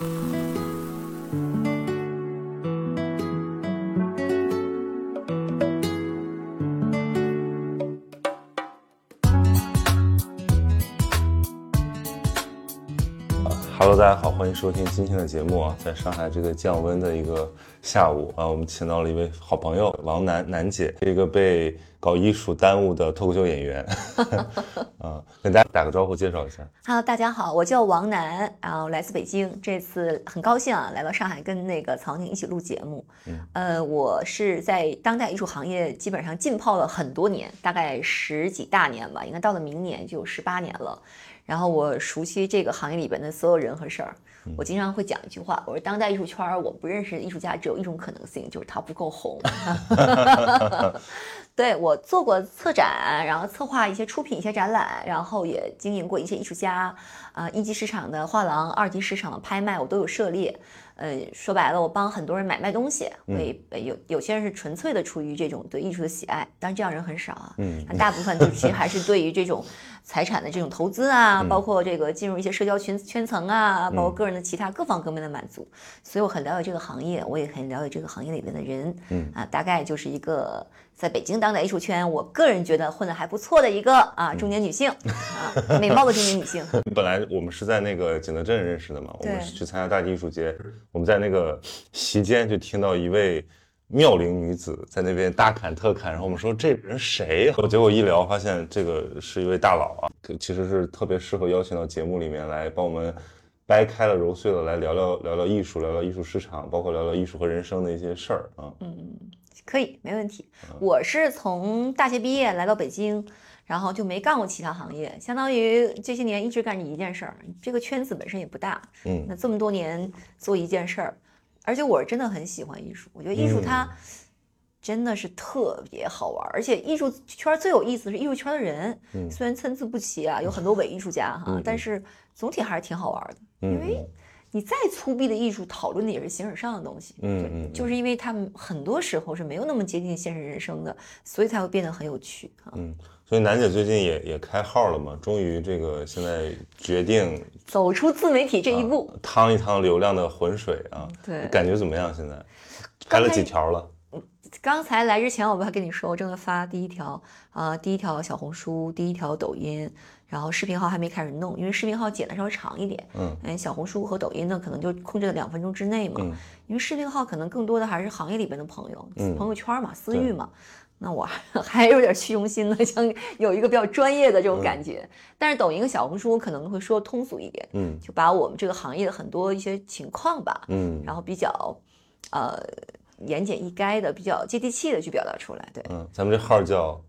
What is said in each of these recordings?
Mm-hmm. Hello，大家好，欢迎收听今天的节目啊！在上海这个降温的一个下午啊，我们请到了一位好朋友王楠楠姐，一个被搞艺术耽误的脱口秀演员，啊，跟大家打个招呼，介绍一下。Hello，大家好，我叫王楠，然后来自北京，这次很高兴啊，来到上海跟那个曹宁一起录节目。嗯，呃，我是在当代艺术行业基本上浸泡了很多年，大概十几大年吧，应该到了明年就十八年了。然后我熟悉这个行业里边的所有人和事儿，我经常会讲一句话，我说当代艺术圈儿我不认识的艺术家只有一种可能性，就是他不够红。对我做过策展，然后策划一些出品一些展览，然后也经营过一些艺术家，啊，一级市场的画廊，二级市场的拍卖我都有涉猎。呃，说白了，我帮很多人买卖东西，会有有些人是纯粹的出于这种对艺术的喜爱，当然这样人很少啊。嗯，大部分就其实还是对于这种财产的这种投资啊，包括这个进入一些社交圈圈层啊，包括个人的其他各方各面的满足。所以我很了解这个行业，我也很了解这个行业里边的人。嗯啊，大概就是一个在北京当代艺术圈，我个人觉得混得还不错的一个啊中年女性啊，美貌的中年女性。本来我们是在那个景德镇认识的嘛，我们是去参加大地艺术节。我们在那个席间就听到一位妙龄女子在那边大侃特侃，然后我们说这人谁？结果一聊发现这个是一位大佬啊，其实是特别适合邀请到节目里面来帮我们掰开了揉碎了来聊聊聊聊艺术，聊聊艺术市场，包括聊聊艺术和人生的一些事儿啊。嗯，可以，没问题。我是从大学毕业来到北京。然后就没干过其他行业，相当于这些年一直干着一件事儿。这个圈子本身也不大，嗯，那这么多年做一件事儿，而且我是真的很喜欢艺术。我觉得艺术它真的是特别好玩，而且艺术圈最有意思的是艺术圈的人，虽然参差不齐啊，有很多伪艺术家哈，但是总体还是挺好玩的。因为你再粗鄙的艺术，讨论的也是形而上的东西，嗯嗯，就是因为他们很多时候是没有那么接近现实人生的，所以才会变得很有趣啊。嗯。所以楠姐最近也也开号了嘛，终于这个现在决定走出自媒体这一步，趟一趟流量的浑水啊。对，感觉怎么样？现在开了几条了？刚才来之前我不还跟你说，我正在发第一条啊，第一条小红书，第一条抖音，然后视频号还没开始弄，因为视频号剪的稍微长一点。嗯，嗯，小红书和抖音呢，可能就控制在两分钟之内嘛。嗯，因为视频号可能更多的还是行业里边的朋友，朋友圈嘛，私域嘛。那我 还有点虚荣心呢，想有一个比较专业的这种感觉。但是抖音和小红书可能会说通俗一点，嗯，就把我们这个行业的很多一些情况吧，嗯，然后比较，呃，言简意赅的，比较接地气的去表达出来。对，嗯，咱们这号叫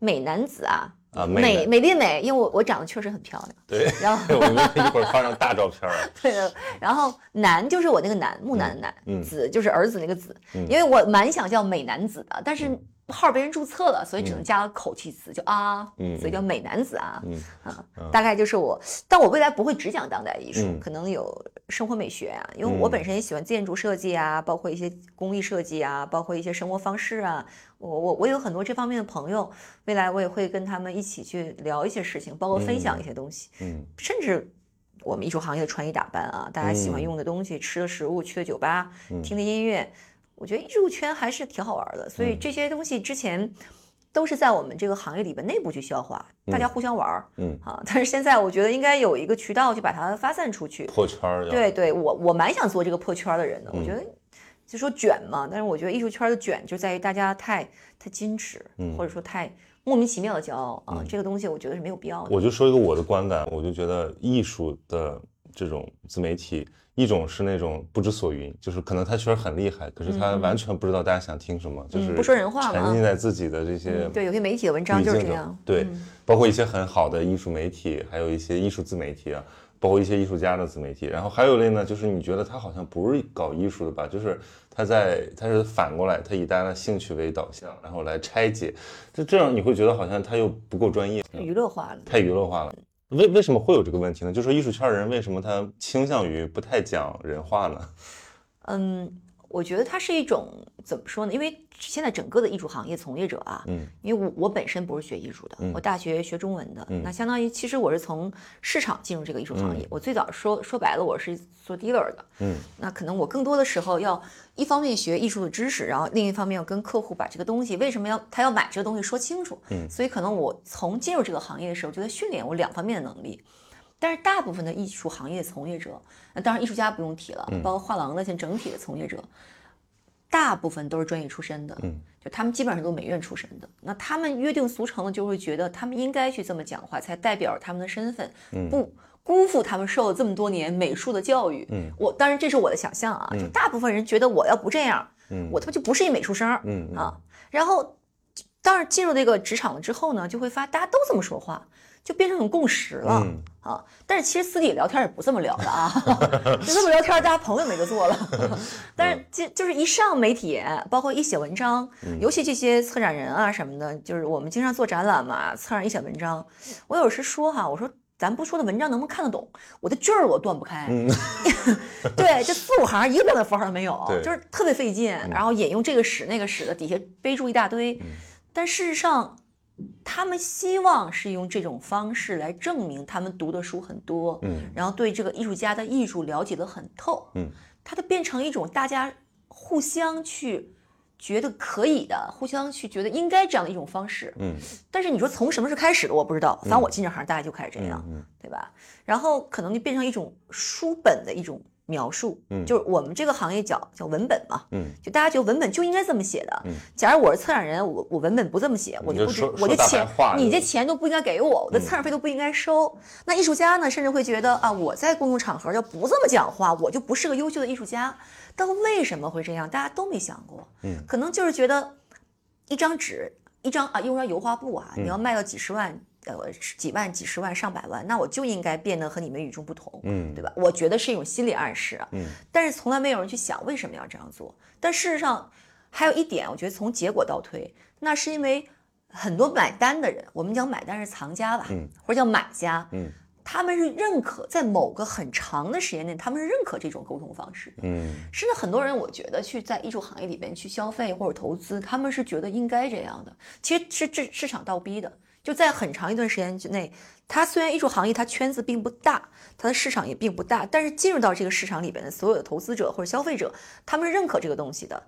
美男子啊，啊，美美丽美，因为我我长得确实很漂亮。对，然后 我们一会儿发张大照片。对的，然后男就是我那个男木男的男，子就是儿子那个子，因为我蛮想叫美男子的，但是。号被人注册了，所以只能加个口气词，就啊，所以叫美男子啊，啊，大概就是我，但我未来不会只讲当代艺术，可能有生活美学啊，因为我本身也喜欢建筑设计啊，包括一些工艺设计啊，包括一些生活方式啊，我我我有很多这方面的朋友，未来我也会跟他们一起去聊一些事情，包括分享一些东西，嗯，甚至我们艺术行业的穿衣打扮啊，大家喜欢用的东西，吃的食物，去的酒吧，听的音乐。我觉得艺术圈还是挺好玩的，所以这些东西之前都是在我们这个行业里边内部去消化，大家互相玩儿，嗯啊。但是现在我觉得应该有一个渠道去把它发散出去，破圈儿。对对，我我蛮想做这个破圈的人的。我觉得就说卷嘛，但是我觉得艺术圈的卷就在于大家太太矜持，或者说太莫名其妙的骄傲啊。这个东西我觉得是没有必要的。我就说一个我的观感，我就觉得艺术的这种自媒体。一种是那种不知所云，就是可能他确实很厉害，可是他完全不知道大家想听什么，就是不说人话，沉浸在自己的这些。对，有些媒体的文章就是这样。对，包括一些很好的艺术媒体，还有一些艺术自媒体啊，包括一些艺术家的自媒体。然后还有一类呢，就是你觉得他好像不是搞艺术的吧？就是他在他是反过来，他以大家的兴趣为导向，然后来拆解，就这样你会觉得好像他又不够专业，娱乐化了，太娱乐化了。为为什么会有这个问题呢？就是说艺术圈人为什么他倾向于不太讲人话呢？嗯，我觉得它是一种怎么说呢？因为现在整个的艺术行业从业者啊，嗯，因为我我本身不是学艺术的，我大学学中文的，那相当于其实我是从市场进入这个艺术行业。我最早说说白了，我是做 dealer 的，嗯，那可能我更多的时候要一方面学艺术的知识，然后另一方面要跟客户把这个东西为什么要他要买这个东西说清楚，嗯，所以可能我从进入这个行业的时候就在训练我两方面的能力。但是大部分的艺术行业从业者，那当然艺术家不用提了，包括画廊的现整体的从业者，大部分都是专业出身的，嗯，就他们基本上都美院出身的。那他们约定俗成的就会觉得他们应该去这么讲话，才代表他们的身份，不辜负他们受了这么多年美术的教育。嗯，我当然这是我的想象啊，就大部分人觉得我要不这样，嗯，我他妈就不是一美术生，嗯啊。然后，当然进入这个职场了之后呢，就会发大家都这么说话。就变成一种共识了啊！但是其实私底下聊天也不这么聊的啊，就这么聊天，大家朋友没得做了。但是就就是一上媒体，包括一写文章，尤其这些策展人啊什么的，就是我们经常做展览嘛，策展一写文章，我有时说哈，我说咱不说的文章能不能看得懂？我的句儿我断不开，对，这四五行一个标点符号都没有，就是特别费劲。然后引用这个史那个史的，底下备注一大堆，但事实上。他们希望是用这种方式来证明他们读的书很多，嗯，然后对这个艺术家的艺术了解的很透，嗯，它就变成一种大家互相去觉得可以的，互相去觉得应该这样的一种方式，嗯。但是你说从什么时候开始的，我不知道，反正我进这行大家就开始这样，对吧？然后可能就变成一种书本的一种。描述，嗯，就是我们这个行业叫叫文本嘛，嗯，就大家觉得文本就应该这么写的，嗯，假如我是策展人，我我文本不这么写，我就不值，我就钱你这钱都不应该给我，我的策展费都不应该收。那艺术家呢，甚至会觉得啊，我在公共场合要不这么讲话，我就不是个优秀的艺术家。但为什么会这样？大家都没想过，嗯，可能就是觉得一张纸，一张啊，用张油画布啊，你要卖到几十万。呃，几万、几十万、上百万，那我就应该变得和你们与众不同，嗯，对吧？我觉得是一种心理暗示，嗯，但是从来没有人去想为什么要这样做。但事实上，还有一点，我觉得从结果倒推，那是因为很多买单的人，我们讲买单是藏家吧，嗯，或者叫买家，嗯，他们是认可在某个很长的时间内，他们是认可这种沟通方式，嗯，甚至很多人，我觉得去在艺术行业里边去消费或者投资，他们是觉得应该这样的，其实是这市场倒逼的。就在很长一段时间之内，它虽然艺术行业它圈子并不大，它的市场也并不大，但是进入到这个市场里边的所有的投资者或者消费者，他们是认可这个东西的。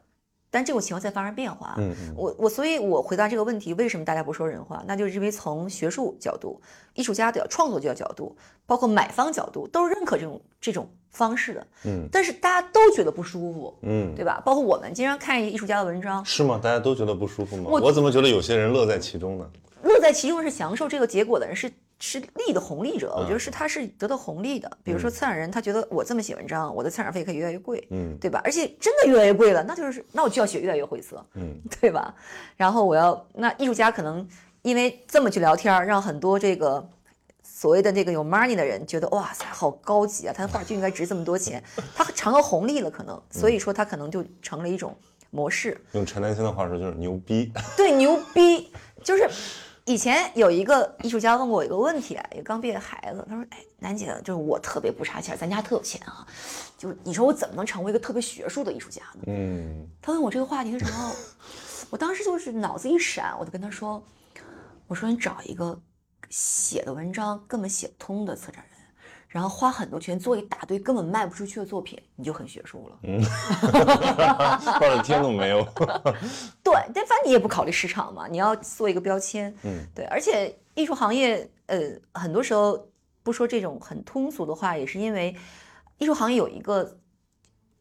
但这种情况在发生变化。嗯嗯。我我所以，我回答这个问题，为什么大家不说人话？那就是因为从学术角度、艺术家的创作角度，包括买方角度，都是认可这种这种方式的。嗯。但是大家都觉得不舒服。嗯。对吧？包括我们经常看一艺术家的文章。是吗？大家都觉得不舒服吗？我怎么觉得有些人乐在其中呢？乐在其中是享受这个结果的人，是是利的红利者。我觉得是他是得到红利的。比如说策展人，他觉得我这么写文章，我的策展费可以越来越贵，嗯，对吧？而且真的越来越贵了，那就是那我就要写越来越晦涩，嗯，对吧？然后我要那艺术家可能因为这么去聊天，让很多这个所谓的那个有 money 的人觉得哇塞，好高级啊，他的画就应该值这么多钱，他尝到红利了，可能所以说他可能就成了一种模式。用陈丹青的话说就是牛逼，对，牛逼就是。以前有一个艺术家问过我一个问题，一个刚毕业的孩子，他说：“哎，楠姐，就是我特别不差钱，咱家特有钱啊，就是你说我怎么能成为一个特别学术的艺术家呢？”嗯，他问我这个话题的时候，我当时就是脑子一闪，我就跟他说：“我说你找一个写的文章根本写不通的策展人。”然后花很多钱做一大堆根本卖不出去的作品，你就很学术了。嗯，半点听都没有。对，但反正你也不考虑市场嘛，你要做一个标签。嗯，对，而且艺术行业，呃，很多时候不说这种很通俗的话，也是因为艺术行业有一个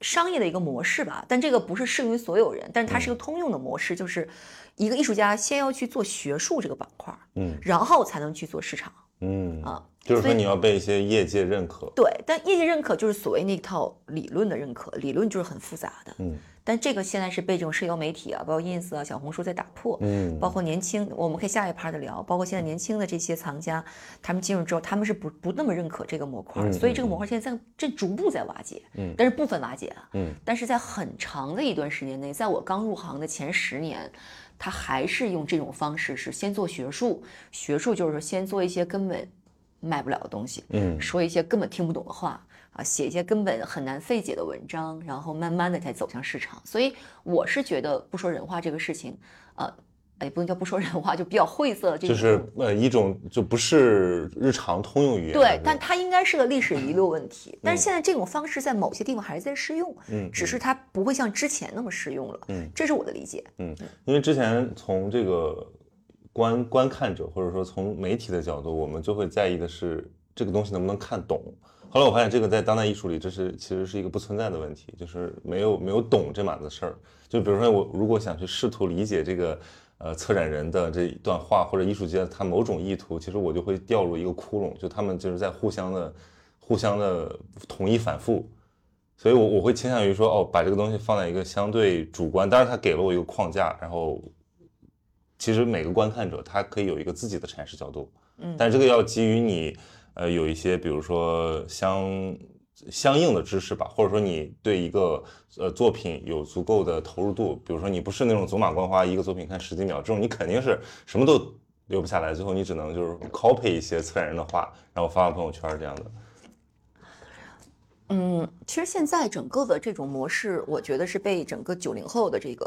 商业的一个模式吧。但这个不是适用于所有人，但是它是一个通用的模式，就是一个艺术家先要去做学术这个板块，嗯，然后才能去做市场。嗯啊。就是说你要被一些业界认可，对，但业界认可就是所谓那套理论的认可，理论就是很复杂的，嗯，但这个现在是被这种社交媒体啊，包括 ins 啊、小红书在打破，嗯，包括年轻，我们可以下一趴的聊，包括现在年轻的这些藏家，他们进入之后，他们是不不那么认可这个模块，所以这个模块现在在正逐步在瓦解，嗯，但是部分瓦解啊，嗯，但是在很长的一段时间内，在我刚入行的前十年，他还是用这种方式，是先做学术，学术就是说先做一些根本。卖不了的东西，嗯，说一些根本听不懂的话啊，写一些根本很难费解的文章，然后慢慢的才走向市场。所以我是觉得不说人话这个事情，呃，也，不能叫不说人话，就比较晦涩。就是呃一种就不是日常通用语言。对，但它应该是个历史遗留问题。但是现在这种方式在某些地方还是在适用，嗯，只是它不会像之前那么适用了，嗯，这是我的理解。嗯，因为之前从这个观观看者或者说从媒体的角度，我们就会在意的是这个东西能不能看懂。后来我发现，这个在当代艺术里，这是其实是一个不存在的问题，就是没有没有懂这码子事儿。就比如说，我如果想去试图理解这个呃策展人的这一段话，或者艺术家他某种意图，其实我就会掉入一个窟窿，就他们就是在互相的互相的同一反复。所以，我我会倾向于说，哦，把这个东西放在一个相对主观，当然他给了我一个框架，然后其实每个观看者他可以有一个自己的阐释角度，嗯，但这个要基于你。呃，有一些，比如说相相应的知识吧，或者说你对一个呃作品有足够的投入度，比如说你不是那种走马观花，一个作品看十几秒，这种你肯定是什么都留不下来，最后你只能就是 copy 一些策展人的话，然后发发朋友圈这样的。嗯，其实现在整个的这种模式，我觉得是被整个九零后的这个，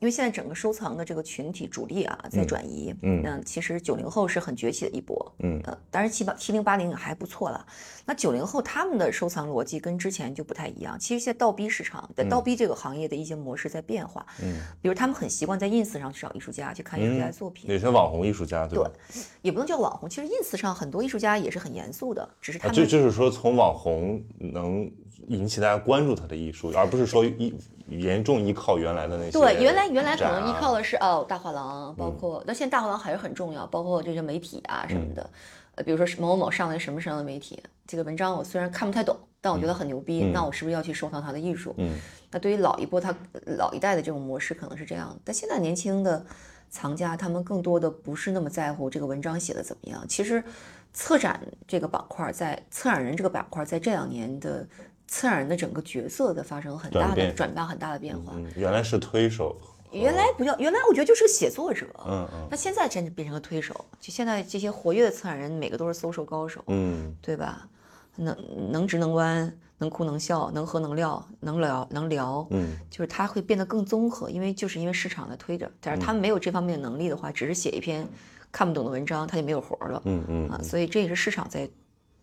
因为现在整个收藏的这个群体主力啊在转移。嗯，那其实九零后是很崛起的一波。嗯，呃，当然七八七零八零还不错了。那九零后他们的收藏逻辑跟之前就不太一样。其实现在倒逼市场，在倒逼这个行业的一些模式在变化。嗯，比如他们很习惯在 ins 上去找艺术家去看艺术家的作品。有些网红艺术家，对吧？对，也不能叫网红。其实 ins 上很多艺术家也是很严肃的，只是他们就就是说从网红能。引起大家关注他的艺术，而不是说一严重依靠原来的那些。对，原来原来可能依靠的是哦大画廊，包括那现在大画廊还是很重要，包括这些媒体啊什么的。呃，比如说某某某上了什么什么的媒体，这个文章我虽然看不太懂，但我觉得很牛逼，那我是不是要去收藏他的艺术？嗯。那对于老一波他老一代的这种模式可能是这样，但现在年轻的藏家他们更多的不是那么在乎这个文章写的怎么样。其实，策展这个板块在策展人这个板块在这两年的。策展人的整个角色的发生很大的转变，很大的变化。原来是推手，原来不叫，原来我觉得就是个写作者。嗯嗯。那现在真的变成个推手，就现在这些活跃的策展人，每个都是搜售高手。嗯，对吧？能能直能弯，能哭能笑，能喝能聊，能聊能聊。嗯，就是他会变得更综合，因为就是因为市场在推着。但是他们没有这方面的能力的话，只是写一篇看不懂的文章，他就没有活了。嗯嗯。啊，所以这也是市场在。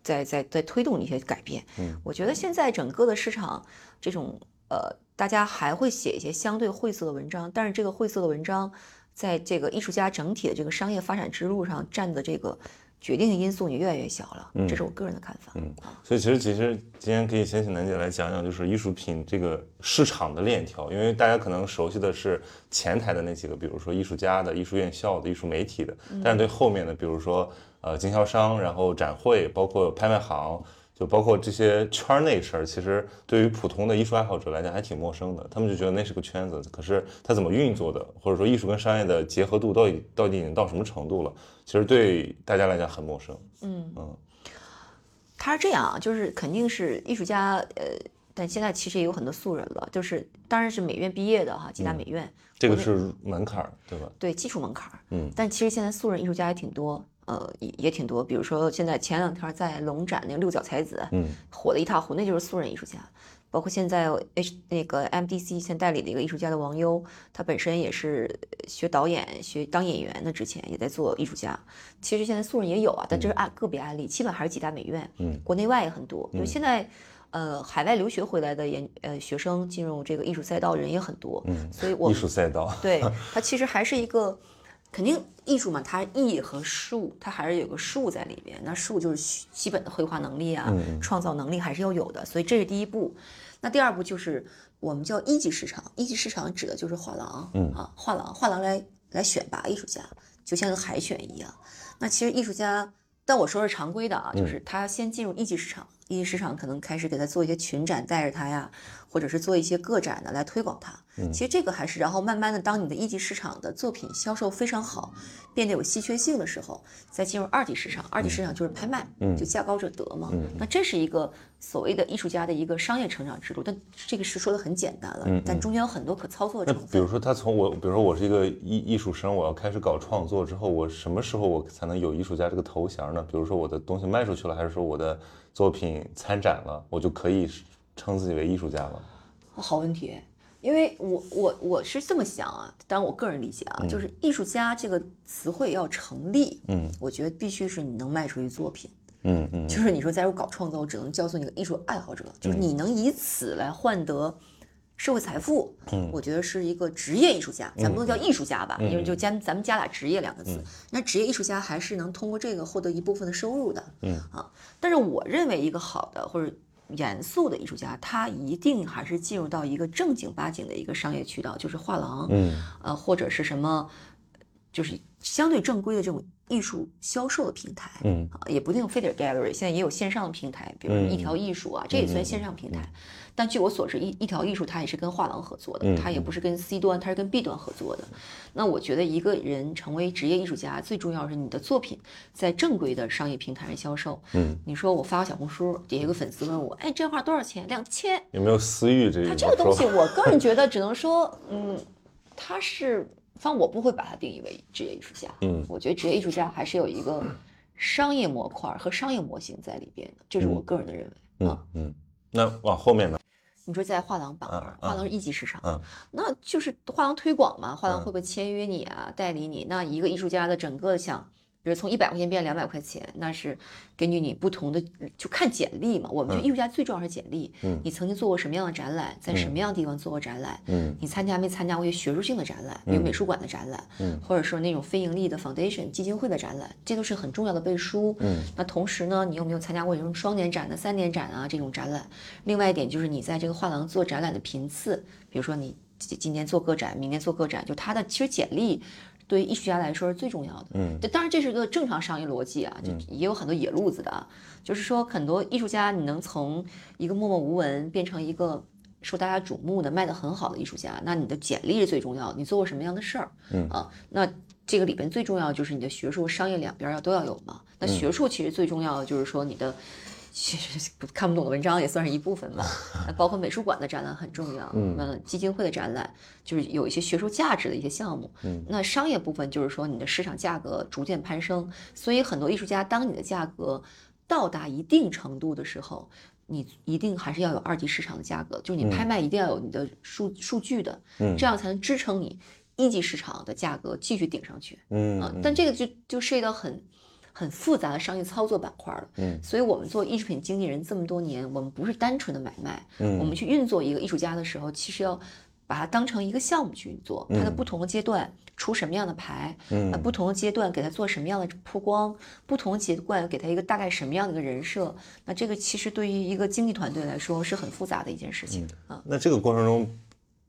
在在在推动一些改变，嗯，我觉得现在整个的市场，这种呃，大家还会写一些相对晦涩的文章，但是这个晦涩的文章，在这个艺术家整体的这个商业发展之路上占的这个决定的因素也越来越小了，这是我个人的看法。嗯，所以其实其实今天可以先请楠姐来讲讲，就是艺术品这个市场的链条，因为大家可能熟悉的是前台的那几个，比如说艺术家的、艺术院校的、艺术媒体的，但是对后面的，比如说。呃，经销商，然后展会，包括拍卖行，就包括这些圈内事儿，其实对于普通的艺术爱好者来讲还挺陌生的。他们就觉得那是个圈子，可是它怎么运作的，或者说艺术跟商业的结合度到底到底已经到什么程度了，其实对大家来讲很陌生。嗯嗯，他是这样啊，就是肯定是艺术家，呃，但现在其实也有很多素人了，就是当然是美院毕业的哈，几大美院，这个是门槛儿，对吧？对，基础门槛儿。嗯，但其实现在素人艺术家也挺多。呃，也也挺多，比如说现在前两天在龙展那个六角才子，嗯，火的一塌糊涂，那就是素人艺术家。包括现在 H 那个 MDC 现代理的一个艺术家的王优，他本身也是学导演、学当演员的，之前也在做艺术家。其实现在素人也有啊，但这是案个别案例，基本还是几大美院，嗯，国内外也很多。因为现在，呃，海外留学回来的研呃学生进入这个艺术赛道人也很多，嗯，所以我艺术赛道，对他其实还是一个。肯定艺术嘛，它艺和术，它还是有个术在里边。那术就是基本的绘画能力啊，创造能力还是要有的。所以这是第一步。那第二步就是我们叫一级市场。一级市场指的就是画廊，啊，画廊，画廊来来选拔艺术家，就像海选一样。那其实艺术家，但我说是常规的啊，就是他先进入一级市场，一级市场可能开始给他做一些群展，带着他呀。或者是做一些个展的来推广它，其实这个还是，然后慢慢的，当你的一级市场的作品销售非常好，变得有稀缺性的时候，再进入二级市场。二级市场就是拍卖，就价高者得嘛。那这是一个所谓的艺术家的一个商业成长之路，但这个是说的很简单了，但中间有很多可操作的成分。比如说他从我，比如说我是一个艺艺术生，我要开始搞创作之后，我什么时候我才能有艺术家这个头衔呢？比如说我的东西卖出去了，还是说我的作品品参展了，我就可以称自己为艺术家吗？好问题，因为我我我是这么想啊，当然我个人理解啊，就是艺术家这个词汇要成立，嗯，我觉得必须是你能卖出去作品，嗯嗯，就是你说假如搞创作，我只能教做你个艺术爱好者，就是你能以此来换得。社会财富，嗯，我觉得是一个职业艺术家，咱不能叫艺术家吧，因为就加咱们加俩职业两个字，那职业艺术家还是能通过这个获得一部分的收入的，嗯。啊，但是我认为一个好的或者严肃的艺术家，他一定还是进入到一个正经八经的一个商业渠道，就是画廊，嗯，呃或者是什么，就是相对正规的这种艺术销售的平台，嗯。啊，也不一定非得 gallery，现在也有线上的平台，比如一条艺术啊，这也算线上平台。但据我所知，一一条艺术它也是跟画廊合作的，它也不是跟 C 端，它是跟 B 端合作的。那我觉得一个人成为职业艺术家，最重要是你的作品在正规的商业平台上销售。嗯，你说我发个小红书，底下有个粉丝问我，哎，这画多少钱？两千？有没有私欲这？他这个东西，我个人觉得只能说，嗯，他是，反正我不会把它定义为职业艺术家。嗯，我觉得职业艺术家还是有一个商业模块和商业模型在里边的，这是我个人的认为。嗯嗯，那往后面呢？你说在画廊板块，画廊是一级市场，嗯，那就是画廊推广嘛，画廊会不会签约你啊，代理你？那一个艺术家的整个想。比如从一百块钱变两百块钱，那是根据你不同的就看简历嘛。我们觉得艺术家最重要是简历。嗯，你曾经做过什么样的展览，在什么样的地方做过展览？嗯，你参加没参加过一些学术性的展览，比如美术馆的展览，嗯，或者说那种非盈利的 foundation 基金会的展览，这都是很重要的背书。嗯，那同时呢，你有没有参加过这种双年展的、三年展啊这种展览？另外一点就是你在这个画廊做展览的频次，比如说你今年做个展，明年做个展，就它的其实简历。对于艺术家来说是最重要的，嗯，当然这是个正常商业逻辑啊，就也有很多野路子的，就是说很多艺术家你能从一个默默无闻变成一个受大家瞩目的卖的很好的艺术家，那你的简历是最重要的，你做过什么样的事儿，嗯。啊，那这个里边最重要就是你的学术、商业两边要都要有嘛，那学术其实最重要的就是说你的。其实看不懂的文章也算是一部分吧，包括美术馆的展览很重要，嗯，基金会的展览就是有一些学术价值的一些项目，嗯，那商业部分就是说你的市场价格逐渐攀升，所以很多艺术家当你的价格到达一定程度的时候，你一定还是要有二级市场的价格，就是你拍卖一定要有你的数数据的，嗯，这样才能支撑你一级市场的价格继续顶上去，嗯，啊，但这个就就涉及到很。很复杂的商业操作板块了，嗯，所以我们做艺术品经纪人这么多年，我们不是单纯的买卖，嗯，我们去运作一个艺术家的时候，其实要把它当成一个项目去运作，它的不同的阶段出什么样的牌，嗯，不同的阶段给他做什么样的曝光，不同的阶段给他一个大概什么样的一个人设，那这个其实对于一个经纪团队来说是很复杂的一件事情啊。那这个过程中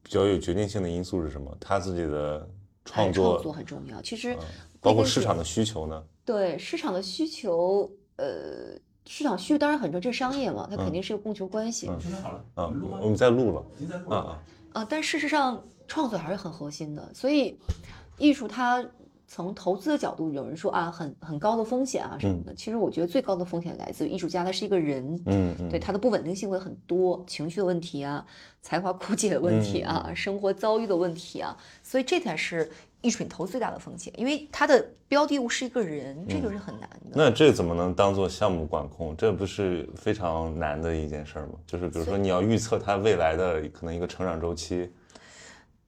比较有决定性的因素是什么？他自己的创作创作很重要，其实包括市场的需求呢。对市场的需求，呃，市场需求当然很重要，这是商业嘛，它肯定是个供求关系。现在好了，啊，我们在录了，啊啊啊！但事实上，创作还是很核心的，所以艺术它从投资的角度，有人说啊，很很高的风险啊什么的。其实我觉得最高的风险来自于艺术家，他是一个人，嗯嗯，对他的不稳定性会很多，情绪的问题啊，才华枯竭的问题啊，生活遭遇的问题啊，所以这才是。艺术品投资最大的风险，因为它的标的物是一个人，这就是很难的。那这怎么能当做项目管控？这不是非常难的一件事吗？就是比如说你要预测它未来的可能一个成长周期。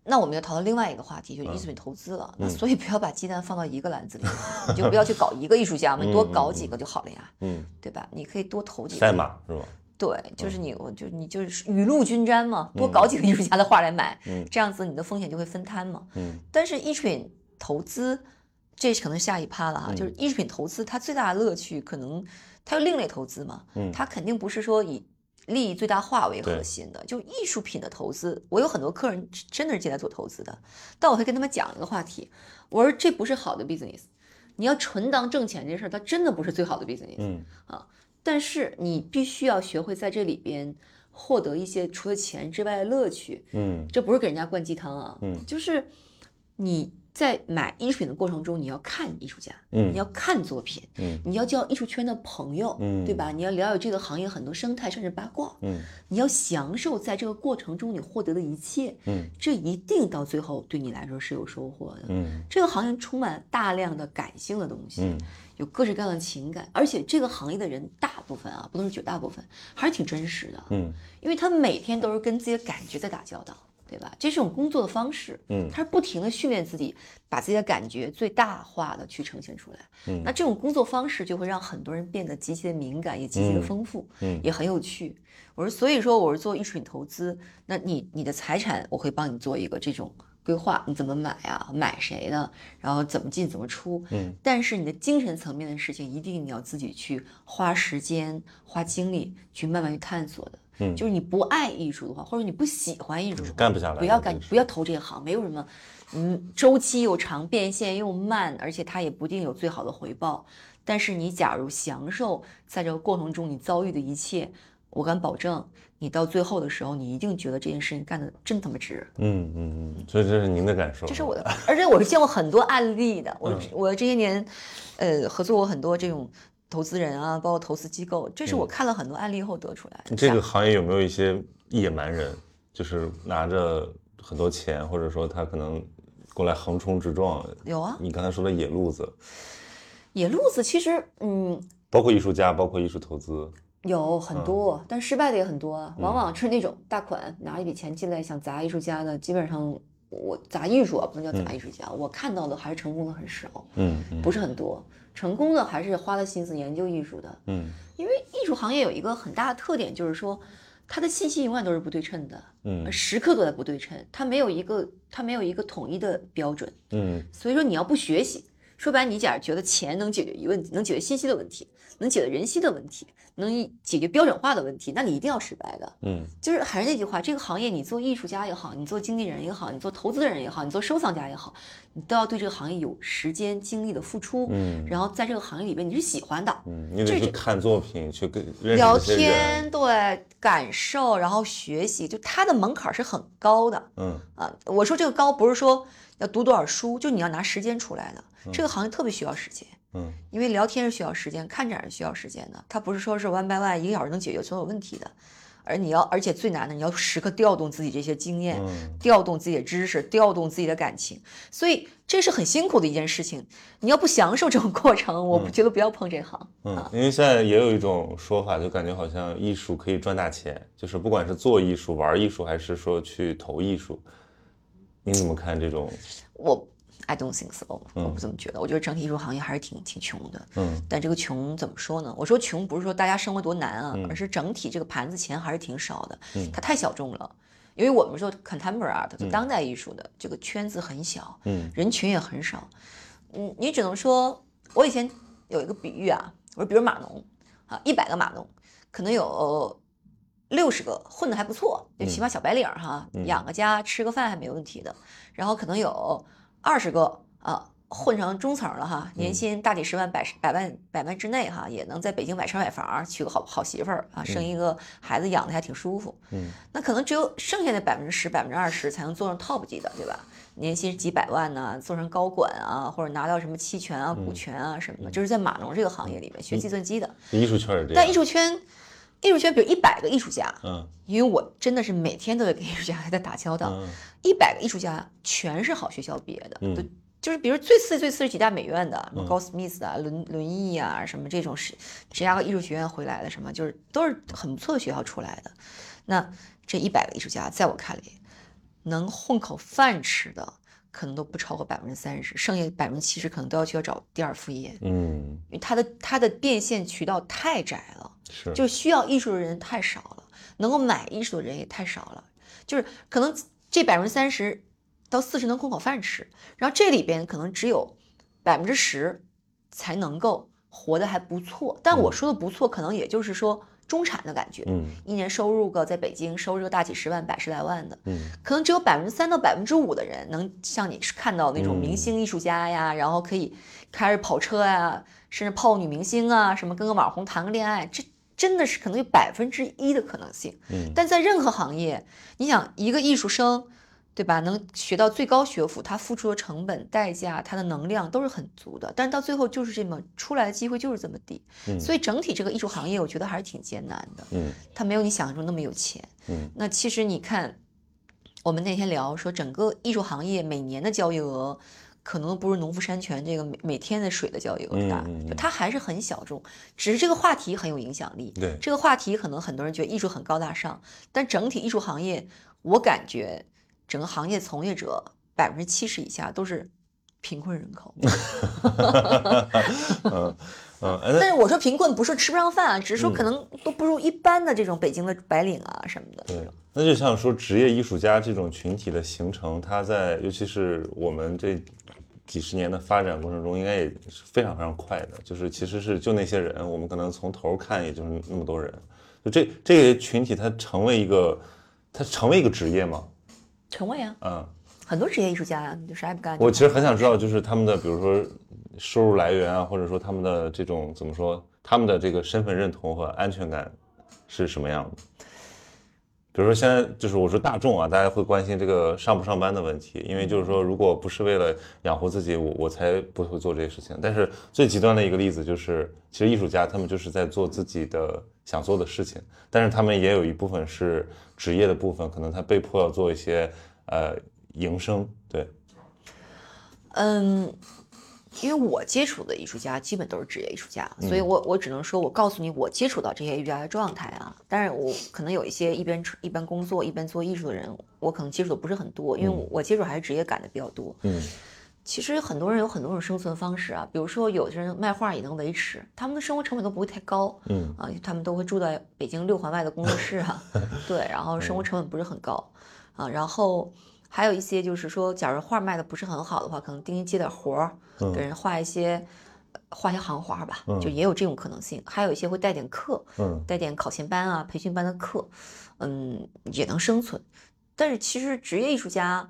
那我们要讨论另外一个话题，就是艺术品投资了。那所以不要把鸡蛋放到一个篮子里，你就不要去搞一个艺术家嘛，你多搞几个就好了呀。嗯，对吧？你可以多投几个。赛马是吧？对，就是你，我就你就是雨露均沾嘛，多搞几个艺术家的画来买，这样子你的风险就会分摊嘛。嗯，但是艺术品投资，这可能下一趴了哈，就是艺术品投资它最大的乐趣，可能它有另类投资嘛，嗯，它肯定不是说以利益最大化为核心的，就艺术品的投资，我有很多客人真的是进来做投资的，但我会跟他们讲一个话题，我说这不是好的 business，你要纯当挣钱这事儿，它真的不是最好的 business，嗯啊。但是你必须要学会在这里边获得一些除了钱之外的乐趣，嗯，这不是给人家灌鸡汤啊，嗯，就是你。在买艺术品的过程中，你要看艺术家，嗯，你要看作品，嗯，你要交艺术圈的朋友，嗯，对吧？你要了解这个行业很多生态，甚至八卦，嗯，你要享受在这个过程中你获得的一切，嗯，这一定到最后对你来说是有收获的，嗯，这个行业充满大量的感性的东西，嗯，有各式各样的情感，而且这个行业的人大部分啊，不能说绝大部分，还是挺真实的。嗯，因为他每天都是跟自己的感觉在打交道，对吧？这是种工作的方式。嗯，他是不停的训练自己，把自己的感觉最大化的去呈现出来。嗯，那这种工作方式就会让很多人变得极其的敏感，也极其的丰富，嗯，也很有趣。我说，所以说我是做艺术品投资，那你你的财产我会帮你做一个这种。规划你怎么买啊？买谁的？然后怎么进怎么出？嗯，但是你的精神层面的事情，一定你要自己去花时间、花精力去慢慢去探索的。嗯，就是你不爱艺术的话，或者你不喜欢艺术，干不下来。不要干，不要投这行，没有什么，嗯，周期又长，变现又慢，而且它也不一定有最好的回报。但是你假如享受在这个过程中你遭遇的一切，我敢保证。你到最后的时候，你一定觉得这件事情干的真他妈值。嗯嗯嗯，所以这是您的感受。这是我的，而且我是见过很多案例的。我我这些年，呃，合作过很多这种投资人啊，包括投资机构，这是我看了很多案例后得出来。这个行业有没有一些野蛮人，就是拿着很多钱，或者说他可能过来横冲直撞？有啊。你刚才说的野路子，野路子其实，嗯，包括艺术家，包括艺术投资。有很多，但失败的也很多。往往是那种大款拿一笔钱进来想砸艺术家的，基本上我砸艺术啊，不能叫砸艺术家。我看到的还是成功的很少，嗯，不是很多。成功的还是花了心思研究艺术的，嗯，因为艺术行业有一个很大的特点，就是说它的信息永远都是不对称的，嗯，时刻都在不对称，它没有一个它没有一个统一的标准，嗯，所以说你要不学习，说白，你假如觉得钱能解决一问题，能解决信息的问题，能解决人心的问题。能解决标准化的问题，那你一定要失败的。嗯，就是还是那句话，这个行业你做艺术家也好，你做经纪人也好，你做投资人也好，你做收藏家也好，你都要对这个行业有时间精力的付出。嗯，然后在这个行业里边你是喜欢的。嗯，你得去看作品，去跟聊天，对，感受，然后学习，就它的门槛是很高的。嗯啊，我说这个高不是说要读多少书，就你要拿时间出来的。这个行业特别需要时间。嗯，因为聊天是需要时间，看展是需要时间的，它不是说是 one by one 一个小时能解决所有问题的，而你要，而且最难的，你要时刻调动自己这些经验，调动自己的知识，调动自己的感情，所以这是很辛苦的一件事情。你要不享受这种过程，我不觉得不要碰这行。嗯，因为现在也有一种说法，就感觉好像艺术可以赚大钱，就是不管是做艺术、玩艺术，还是说去投艺术，你怎么看这种？我。I don't think so，我不这么觉得。我觉得整体艺术行业还是挺挺穷的。嗯，但这个穷怎么说呢？我说穷不是说大家生活多难啊，而是整体这个盘子钱还是挺少的。嗯，它太小众了。因为我们说 contemporary art，就当代艺术的这个圈子很小，嗯，人群也很少。嗯，你只能说，我以前有一个比喻啊，我说比如码农啊，一百个码农，可能有六十个混的还不错，就起码小白领哈，养个家吃个饭还没问题的。然后可能有。二十个啊，混成中层了哈，年薪大几十万、百百万、百万之内哈，也能在北京买车买房，娶个好好媳妇儿啊，生一个孩子养的还挺舒服。嗯，那可能只有剩下的百分之十、百分之二十才能做上 top 级的，对吧？年薪几百万呢，做成高管啊，或者拿到什么期权啊、股权啊什么的，就是在码农这个行业里面学计算机的。艺术圈也这样。但艺术圈，艺术圈比如一百个艺术家，嗯，因为我真的是每天都在跟艺术家在打交道。一百个艺术家全是好学校毕业的，嗯，就是比如最次最次是几大美院的，什么高斯密斯啊、伦伦艺啊，什么这种是芝加哥艺术学院回来的，什么就是都是很不错的学校出来的。那这一百个艺术家，在我看里，能混口饭吃的可能都不超过百分之三十，剩下百分之七十可能都要去要找第二副业，嗯，因为他的他的变现渠道太窄了，是，就需要艺术的人太少了，能够买艺术的人也太少了，就是可能。这百分之三十到四十能混口饭吃，然后这里边可能只有百分之十才能够活得还不错。但我说的不错，可能也就是说中产的感觉。嗯，一年收入个在北京收入个大几十万、百十来万的。嗯，可能只有百分之三到百分之五的人能像你看到那种明星艺术家呀，然后可以开着跑车呀，甚至泡女明星啊，什么跟个网红谈个恋爱，这。真的是可能有百分之一的可能性，嗯，但在任何行业，你想一个艺术生，对吧？能学到最高学府，他付出的成本、代价，他的能量都是很足的，但是到最后就是这么出来的机会就是这么低，嗯，所以整体这个艺术行业，我觉得还是挺艰难的，嗯，他没有你想象中那么有钱，嗯，那其实你看，我们那天聊说整个艺术行业每年的交易额。可能不如农夫山泉这个每每天的水的交易额大，就它还是很小众，只是这个话题很有影响力。对，这个话题可能很多人觉得艺术很高大上，但整体艺术行业，我感觉整个行业从业者百分之七十以下都是贫困人口。嗯 嗯，但是我说贫困不是吃不上饭啊，只是说可能都不如一般的这种北京的白领啊什么的。对，那就像说职业艺术家这种群体的形成，它在尤其是我们这几十年的发展过程中，应该也是非常非常快的。就是其实是就那些人，我们可能从头看也就是那么多人，就这这个群体它成为一个，它成为一个职业吗？成为啊，嗯，很多职业艺术家呀，你就啥也不干。我其实很想知道，就是他们的比如说。收入来源啊，或者说他们的这种怎么说，他们的这个身份认同和安全感是什么样的？比如说现在就是我说大众啊，大家会关心这个上不上班的问题，因为就是说如果不是为了养活自己，我我才不会做这些事情。但是最极端的一个例子就是，其实艺术家他们就是在做自己的想做的事情，但是他们也有一部分是职业的部分，可能他被迫要做一些呃营生。对，嗯。因为我接触的艺术家基本都是职业艺术家，所以我我只能说，我告诉你我接触到这些艺术家的状态啊。当然我可能有一些一边一边工作一边做艺术的人，我可能接触的不是很多，因为我接触还是职业感的比较多。嗯，其实很多人有很多种生存方式啊，比如说有的人卖画也能维持，他们的生活成本都不会太高。嗯啊，他们都会住在北京六环外的工作室啊，对，然后生活成本不是很高啊，然后。还有一些就是说，假如画卖的不是很好的话，可能定期接点活儿，给人画一些，画些行画吧，就也有这种可能性。还有一些会带点课，带点考前班啊、培训班的课，嗯，也能生存。但是其实职业艺术家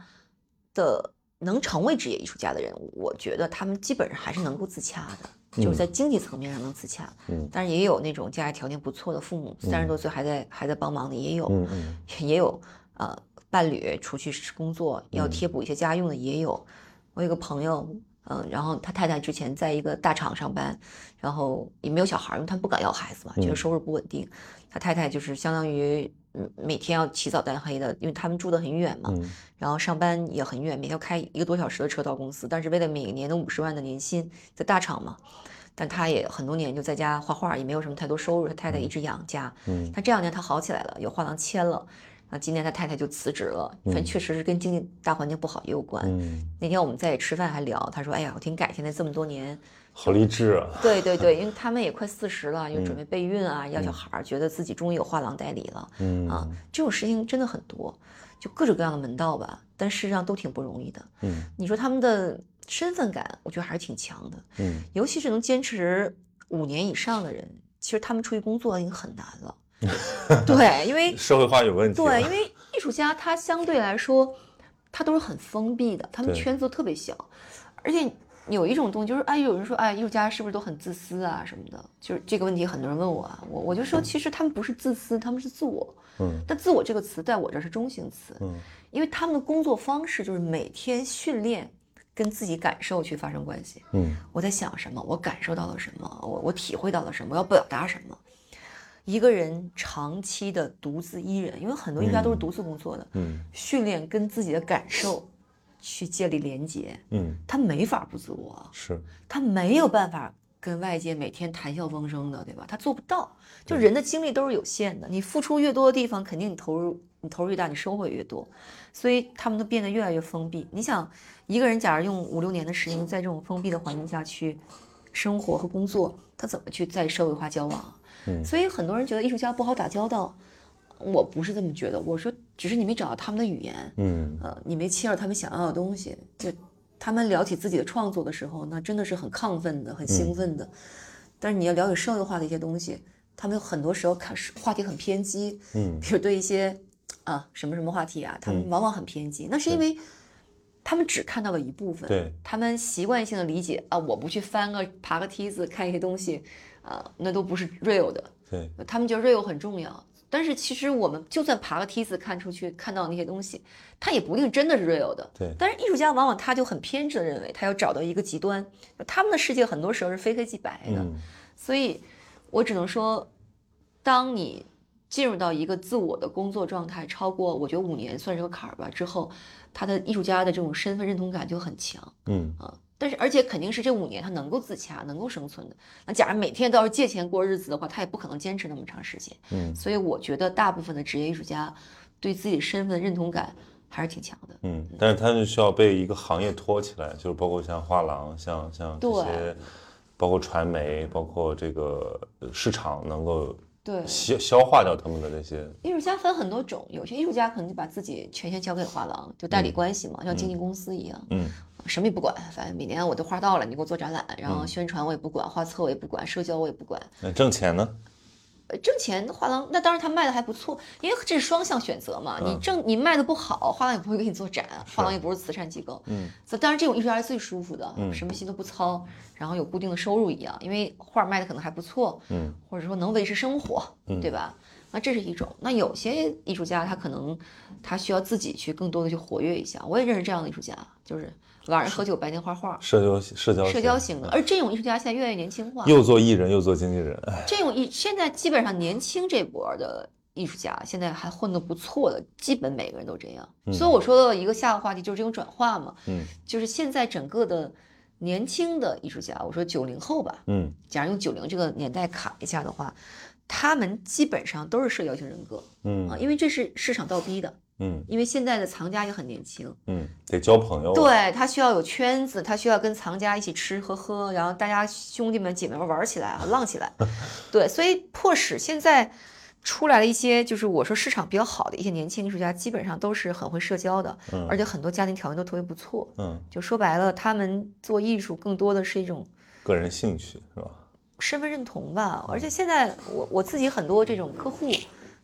的能成为职业艺术家的人，我觉得他们基本上还是能够自洽的，就是在经济层面上能自洽。嗯，但是也有那种家里条件不错的父母，三十多岁还在还在帮忙的也有，也有呃。伴侣出去工作要贴补一些家用的也有，我有个朋友，嗯，然后他太太之前在一个大厂上班，然后也没有小孩，因为他们不敢要孩子嘛，觉得收入不稳定。他太太就是相当于，嗯，每天要起早贪黑的，因为他们住得很远嘛，然后上班也很远，每天要开一个多小时的车到公司，但是为了每年的五十万的年薪，在大厂嘛，但他也很多年就在家画画，也没有什么太多收入，他太太一直养家。嗯，他这两年他好起来了，有画廊签了。那今年他太太就辞职了，反正确实是跟经济大环境不好也有关。那天我们在吃饭还聊，他说：“哎呀，我挺感谢那这么多年，好励志啊！”对对对，因为他们也快四十了，又准备备孕啊，要小孩，觉得自己终于有画廊代理了。嗯啊，这种事情真的很多，就各种各样的门道吧。但事实上都挺不容易的。嗯，你说他们的身份感，我觉得还是挺强的。嗯，尤其是能坚持五年以上的人，其实他们出去工作已经很难了。对，因为社会化有问题。对，因为艺术家他相对来说，他都是很封闭的，他们圈子都特别小。而且有一种东西就是，哎，有人说，哎，艺术家是不是都很自私啊什么的？就是这个问题，很多人问我啊，我我就说，其实他们不是自私，他们是自我。嗯。但自我这个词在我这是中性词。嗯。因为他们的工作方式就是每天训练跟自己感受去发生关系。嗯。我在想什么？我感受到了什么？我我体会到了什么？我要表达什么？一个人长期的独自一人，因为很多艺术家都是独自工作的，嗯，训练跟自己的感受去建立连接，嗯，他没法不自我，是，他没有办法跟外界每天谈笑风生的，对吧？他做不到，就人的精力都是有限的，你付出越多的地方，肯定你投入你投入越大，你收获越多，所以他们都变得越来越封闭。你想，一个人假如用五六年的时间在这种封闭的环境下去生活和工作，他怎么去在社会化交往？所以很多人觉得艺术家不好打交道，我不是这么觉得。我说，只是你没找到他们的语言，嗯，呃，你没切到他们想要的东西。就他们聊起自己的创作的时候，那真的是很亢奋的，很兴奋的。但是你要了解社会化的一些东西，他们很多时候看话题很偏激，嗯，比如对一些啊什么什么话题啊，他们往往很偏激。那是因为他们只看到了一部分，对，他们习惯性的理解啊，我不去翻个爬个梯子看一些东西。啊，那都不是 real 的，对他们觉得 real 很重要。但是其实我们就算爬个梯子看出去看到那些东西，它也不一定真的是 real 的。对。但是艺术家往往他就很偏执的认为，他要找到一个极端，他们的世界很多时候是非黑即白的。所以，我只能说，当你进入到一个自我的工作状态，超过我觉得五年算是个坎儿吧。之后，他的艺术家的这种身份认同感就很强。嗯啊，但是而且肯定是这五年他能够自洽，能够生存的。那假如每天都要借钱过日子的话，他也不可能坚持那么长时间。嗯，所以我觉得大部分的职业艺术家对自己身份的认同感还是挺强的。嗯，但是他就需要被一个行业托起来，就是包括像画廊，像像这些，包括传媒，包括这个市场能够。对，消消化掉他们的那些。艺术家分很多种，有些艺术家可能就把自己全权交给画廊，就代理关系嘛，像经纪公司一样，嗯，什么也不管，反正每年我的画到了，你给我做展览，然后宣传我也不管，画册我也不管，社交我也不管。那挣钱呢？挣钱画廊那当然他卖的还不错，因为这是双向选择嘛。你挣你卖的不好，画廊也不会给你做展，画廊也不是慈善机构。嗯，当然这种艺术家是最舒服的，什么心都不操，然后有固定的收入一样，因为画卖的可能还不错，嗯，或者说能维持生活，对吧？那这是一种。那有些艺术家他可能他需要自己去更多的去活跃一下。我也认识这样的艺术家，就是。晚上喝酒，白天画画，社交社交社交型的。而这种艺术家现在越来越年轻化，又做艺人又做经纪人。这种艺现在基本上年轻这波的艺术家，现在还混得不错的，基本每个人都这样。所以我说的一个下个话题就是这种转化嘛，嗯，就是现在整个的年轻的艺术家，我说九零后吧，嗯，假如用九零这个年代卡一下的话，他们基本上都是社交型人格，嗯啊，因为这是市场倒逼的。嗯，因为现在的藏家也很年轻，嗯，得交朋友，对他需要有圈子，他需要跟藏家一起吃喝喝，然后大家兄弟们姐妹们玩起来啊，浪起来，对，所以迫使现在出来了一些，就是我说市场比较好的一些年轻艺术家，基本上都是很会社交的，嗯，而且很多家庭条件都特别不错，嗯，就说白了，他们做艺术更多的是一种个人兴趣，是吧？身份认同吧，而且现在我我自己很多这种客户，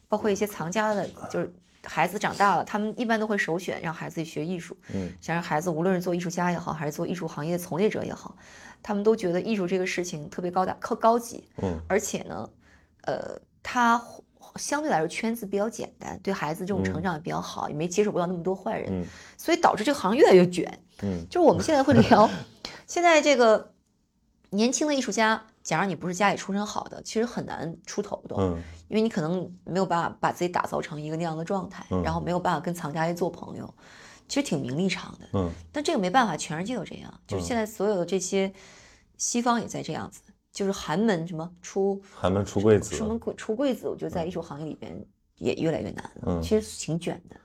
包括一些藏家的，就是。孩子长大了，他们一般都会首选让孩子学艺术。嗯，想让孩子无论是做艺术家也好，还是做艺术行业的从业者也好，他们都觉得艺术这个事情特别高大、高高级。嗯，而且呢，呃，他相对来说圈子比较简单，对孩子这种成长也比较好，也没接触不到那么多坏人。嗯，所以导致这个行业越来越卷。嗯，就是我们现在会聊，现在这个年轻的艺术家。假如你不是家里出身好的，其实很难出头的，嗯，因为你可能没有办法把自己打造成一个那样的状态，然后没有办法跟藏家去做朋友，其实挺名利场的，嗯，但这个没办法，全世界都这样，就是现在所有的这些西方也在这样子，就是寒门什么出寒门出贵子，出门出贵子，我觉得在艺术行业里边也越来越难了，其实挺卷的，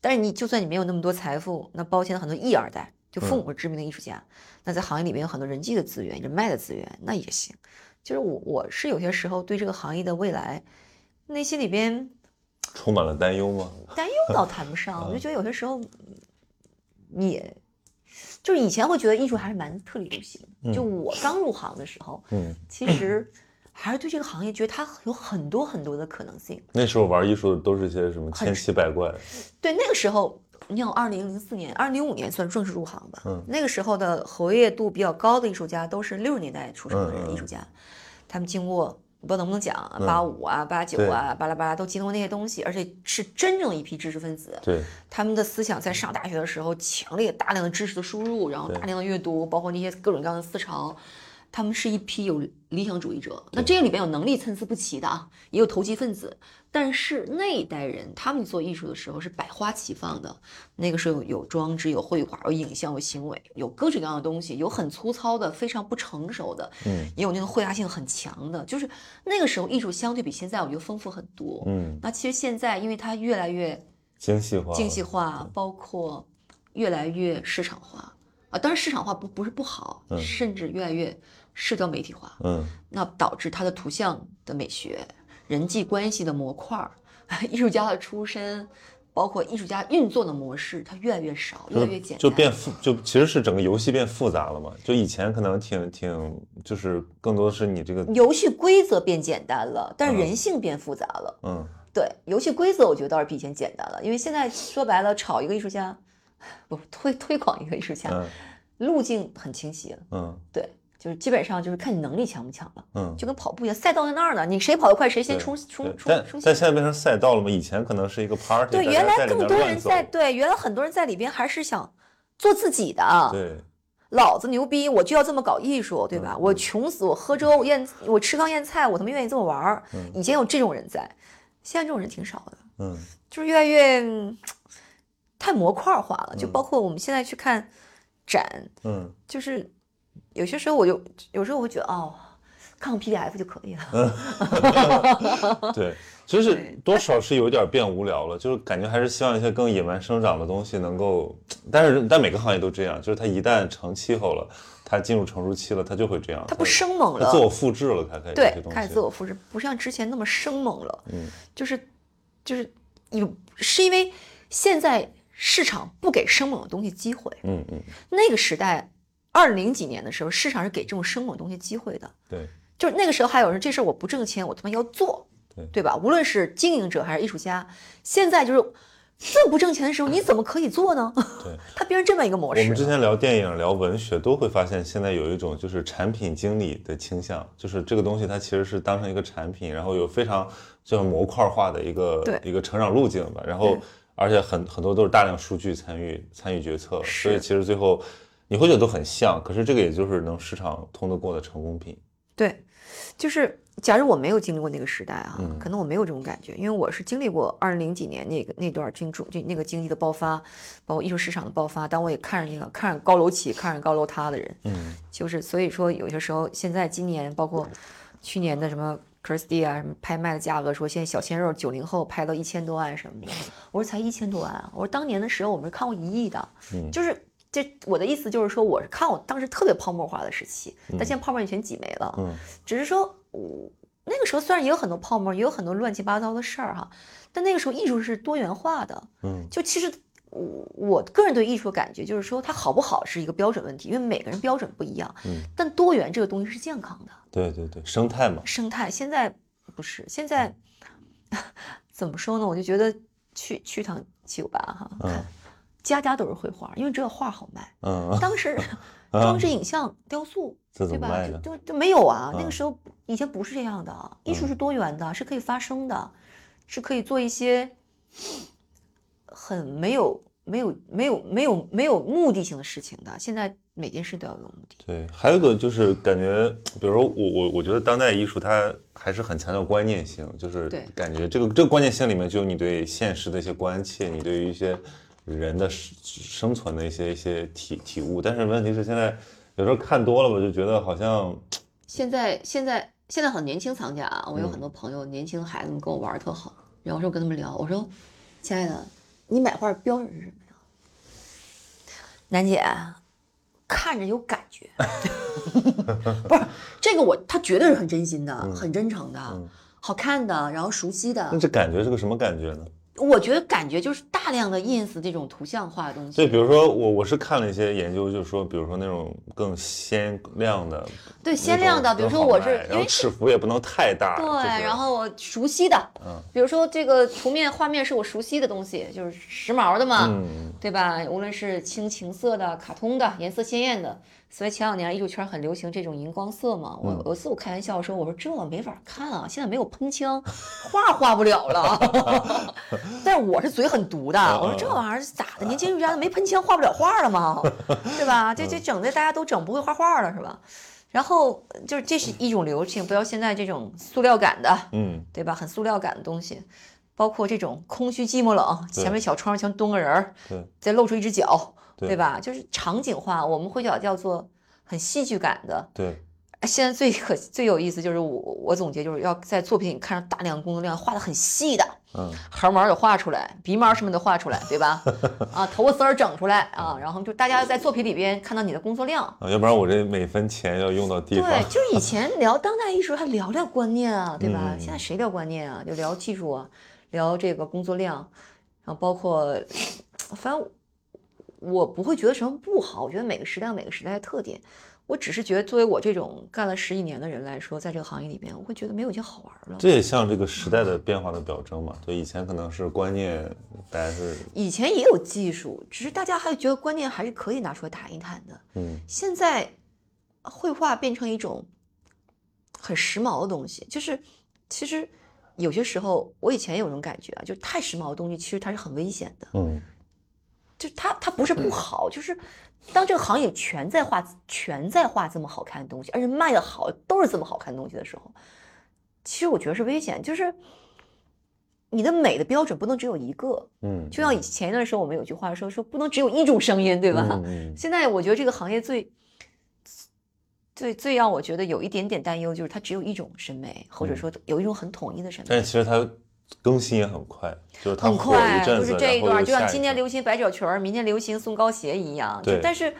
但是你就算你没有那么多财富，那包括很多艺二代。就父母是知名的艺术家，那在行业里面有很多人际的资源、人脉的资源，那也行。就是我，我是有些时候对这个行业的未来，内心里边充满了担忧吗？担忧倒谈不上，我就觉得有些时候，也就是以前会觉得艺术还是蛮特立独行。就我刚入行的时候，嗯，其实还是对这个行业觉得它有很多很多的可能性。那时候玩艺术的都是些什么千奇百怪？对，那个时候。你像二零零四年、二零零五年算正式入行吧。嗯，那个时候的活跃度比较高的艺术家都是六十年代出生的人艺术家，他们经过不知道能不能讲八五啊、八九啊、巴拉巴拉都经过那些东西，而且是真正一批知识分子。对，他们的思想在上大学的时候强烈大量的知识的输入，然后大量的阅读，包括那些各种各样的思潮。他们是一批有理想主义者，那这个里边有能力参差不齐的啊，也有投机分子。但是那一代人，他们做艺术的时候是百花齐放的。那个时候有装置、有绘画、有影像、有行为，有各种各样的东西，有很粗糙的、非常不成熟的，嗯，也有那个绘画性很强的。就是那个时候艺术相对比现在我觉得丰富很多。嗯，那其实现在因为它越来越精细化，精细化，包括越来越市场化啊。当然市场化不不是不好，甚至越来越。社交媒体化，嗯，那导致他的图像的美学、人际关系的模块儿、艺术家的出身，包括艺术家运作的模式，它越来越少，越来越简单，就变复，就其实是整个游戏变复杂了嘛。就以前可能挺挺，就是更多的是你这个游戏规则变简单了，但是人性变复杂了。嗯，对，游戏规则我觉得倒是比以前简单了，因为现在说白了，炒一个艺术家，不推推广一个艺术家，路径很清晰了。嗯，对。就是基本上就是看你能力强不强了，嗯，就跟跑步一样，赛道在那儿呢，你谁跑得快谁先冲冲冲。冲但现在变成赛道了嘛？以前可能是一个 party。对，原来更多人在对，原来很多人在里边还是想做自己的。对，老子牛逼，我就要这么搞艺术，对吧？我穷死，我喝粥，我咽，我吃糠咽菜，我他妈愿意这么玩儿。以前有这种人在，现在这种人挺少的，嗯，就是越来越太模块化了。就包括我们现在去看展，嗯，就是有些时候我就有时候我会觉得，哦，看个 PDF 就可以了。对，就是多少是有点变无聊了，就是感觉还是希望一些更野蛮生长的东西能够，但是但每个行业都这样，就是它一旦成气候了。它进入成熟期了，它就会这样。它不生猛了，自我复制了，它开始对，开始自我复制，不像之前那么生猛了。嗯，就是就是有是因为现在市场不给生猛的东西机会。嗯嗯，那个时代二零几年的时候，市场是给这种生猛东西机会的。对，就是那个时候还有人这事儿我不挣钱，我他妈要做，对对吧？无论是经营者还是艺术家，现在就是。这么不挣钱的时候，你怎么可以做呢？对，它变成这么一个模式。我们之前聊电影、聊文学，都会发现现在有一种就是产品经理的倾向，就是这个东西它其实是当成一个产品，然后有非常叫模块化的一个一个成长路径吧。然后而且很很多都是大量数据参与参与决策，所以其实最后你会觉得都很像，可是这个也就是能市场通得过的成功品。对，就是。假如我没有经历过那个时代啊，可能我没有这种感觉，因为我是经历过二零零几年那个那段经主就那个经济的爆发，包括艺术市场的爆发。当我也看着那个看着高楼起，看着高楼塌的人，嗯，就是所以说有些时候，现在今年包括去年的什么 Christie 啊，什么拍卖的价格，说现在小鲜肉九零后拍到一千多万什么的，我说才一千多万啊，我说当年的时候我们是看过一亿的，嗯，就是这我的意思就是说我是看我当时特别泡沫化的时期，但现在泡沫也全挤没了，嗯，只是说。我那个时候虽然也有很多泡沫，也有很多乱七八糟的事儿哈，但那个时候艺术是多元化的。嗯，就其实我我个人对艺术的感觉就是说，它好不好是一个标准问题，因为每个人标准不一样。嗯，但多元这个东西是健康的。对对对，生态嘛。生态现在不是现在 怎么说呢？我就觉得去去趟酒吧哈，看家家都是绘画，因为只有画好卖。嗯，当时 装置影像、雕塑。对吧？就就就没有啊！那个时候以前不是这样的，艺术是多元的，是可以发生的，是可以做一些很没有没有没有没有没有目的性的事情的。现在每件事都要有目的。对，还有一个就是感觉，比如说我我我觉得当代艺术它还是很强调观念性，就是感觉这个这个观念性里面就有你对现实的一些关切，你对于一些人的生存的一些一些体体悟。但是问题是现在。有时候看多了吧，就觉得好像现在现在现在很年轻藏家啊，我有很多朋友年轻孩子们跟我玩特好，然后说跟他们聊，我说亲爱的，你买画标准是什么呀？楠姐看着有感觉，不是这个我他绝对是很真心的，很真诚的，好看的，然后熟悉的。那这感觉是个什么感觉呢？我觉得感觉就是大量的 ins 这种图像化的东西。对，比如说我我是看了一些研究，就是说，比如说那种更鲜亮的，对鲜亮的，比如说我是因为尺幅也不能太大，对，然后我熟悉的，嗯，比如说这个图面画面是我熟悉的东西，就是时髦的嘛，对吧？无论是青情色的、卡通的、颜色鲜艳的。所以前两年艺术圈很流行这种荧光色嘛，我有次我开玩笑说，我说这没法看啊，现在没有喷枪，画画不了了。但是我是嘴很毒的，我说这玩意儿咋的？年轻艺术家没喷枪画不了画了吗？对吧？这这整的大家都整不会画画了是吧？然后就是这是一种流行，不要现在这种塑料感的，嗯，对吧？很塑料感的东西，包括这种空虚寂寞冷，前面小窗像蹲个人再露出一只脚。对吧？就是场景化，我们会叫叫做很戏剧感的。对，现在最可最有意思就是我我总结就是要在作品里看到大量工作量，画的很细的，嗯，毫毛也画出来，鼻毛什么的画出来，对吧？啊，头发丝儿整出来啊，然后就大家在作品里边看到你的工作量啊，要不然我这每分钱要用到地方。对，就是以 前聊当代艺术还聊聊观念啊，对吧？现在谁聊观念啊？就聊技术啊，聊这个工作量，然后包括反正。我不会觉得什么不好，我觉得每个时代有每个时代的特点。我只是觉得，作为我这种干了十几年的人来说，在这个行业里面，我会觉得没有以前好玩了。这也像这个时代的变化的表征嘛？对，以前可能是观念，大家是以前也有技术，只是大家还觉得观念还是可以拿出来谈一谈的。嗯，现在绘画变成一种很时髦的东西，就是其实有些时候，我以前有种感觉啊，就太时髦的东西，其实它是很危险的。嗯。就它，它不是不好，就是当这个行业全在画，全在画这么好看的东西，而且卖的好，都是这么好看的东西的时候，其实我觉得是危险。就是你的美的标准不能只有一个，嗯，就像以前一段时候我们有句话说说不能只有一种声音，对吧？嗯，现在我觉得这个行业最最最让我觉得有一点点担忧，就是它只有一种审美，或者说有一种很统一的审美。但其实它更新也很快，就是它很快，就是这一段，就像今年流行百褶裙儿，明年流行松糕鞋一样。对，但是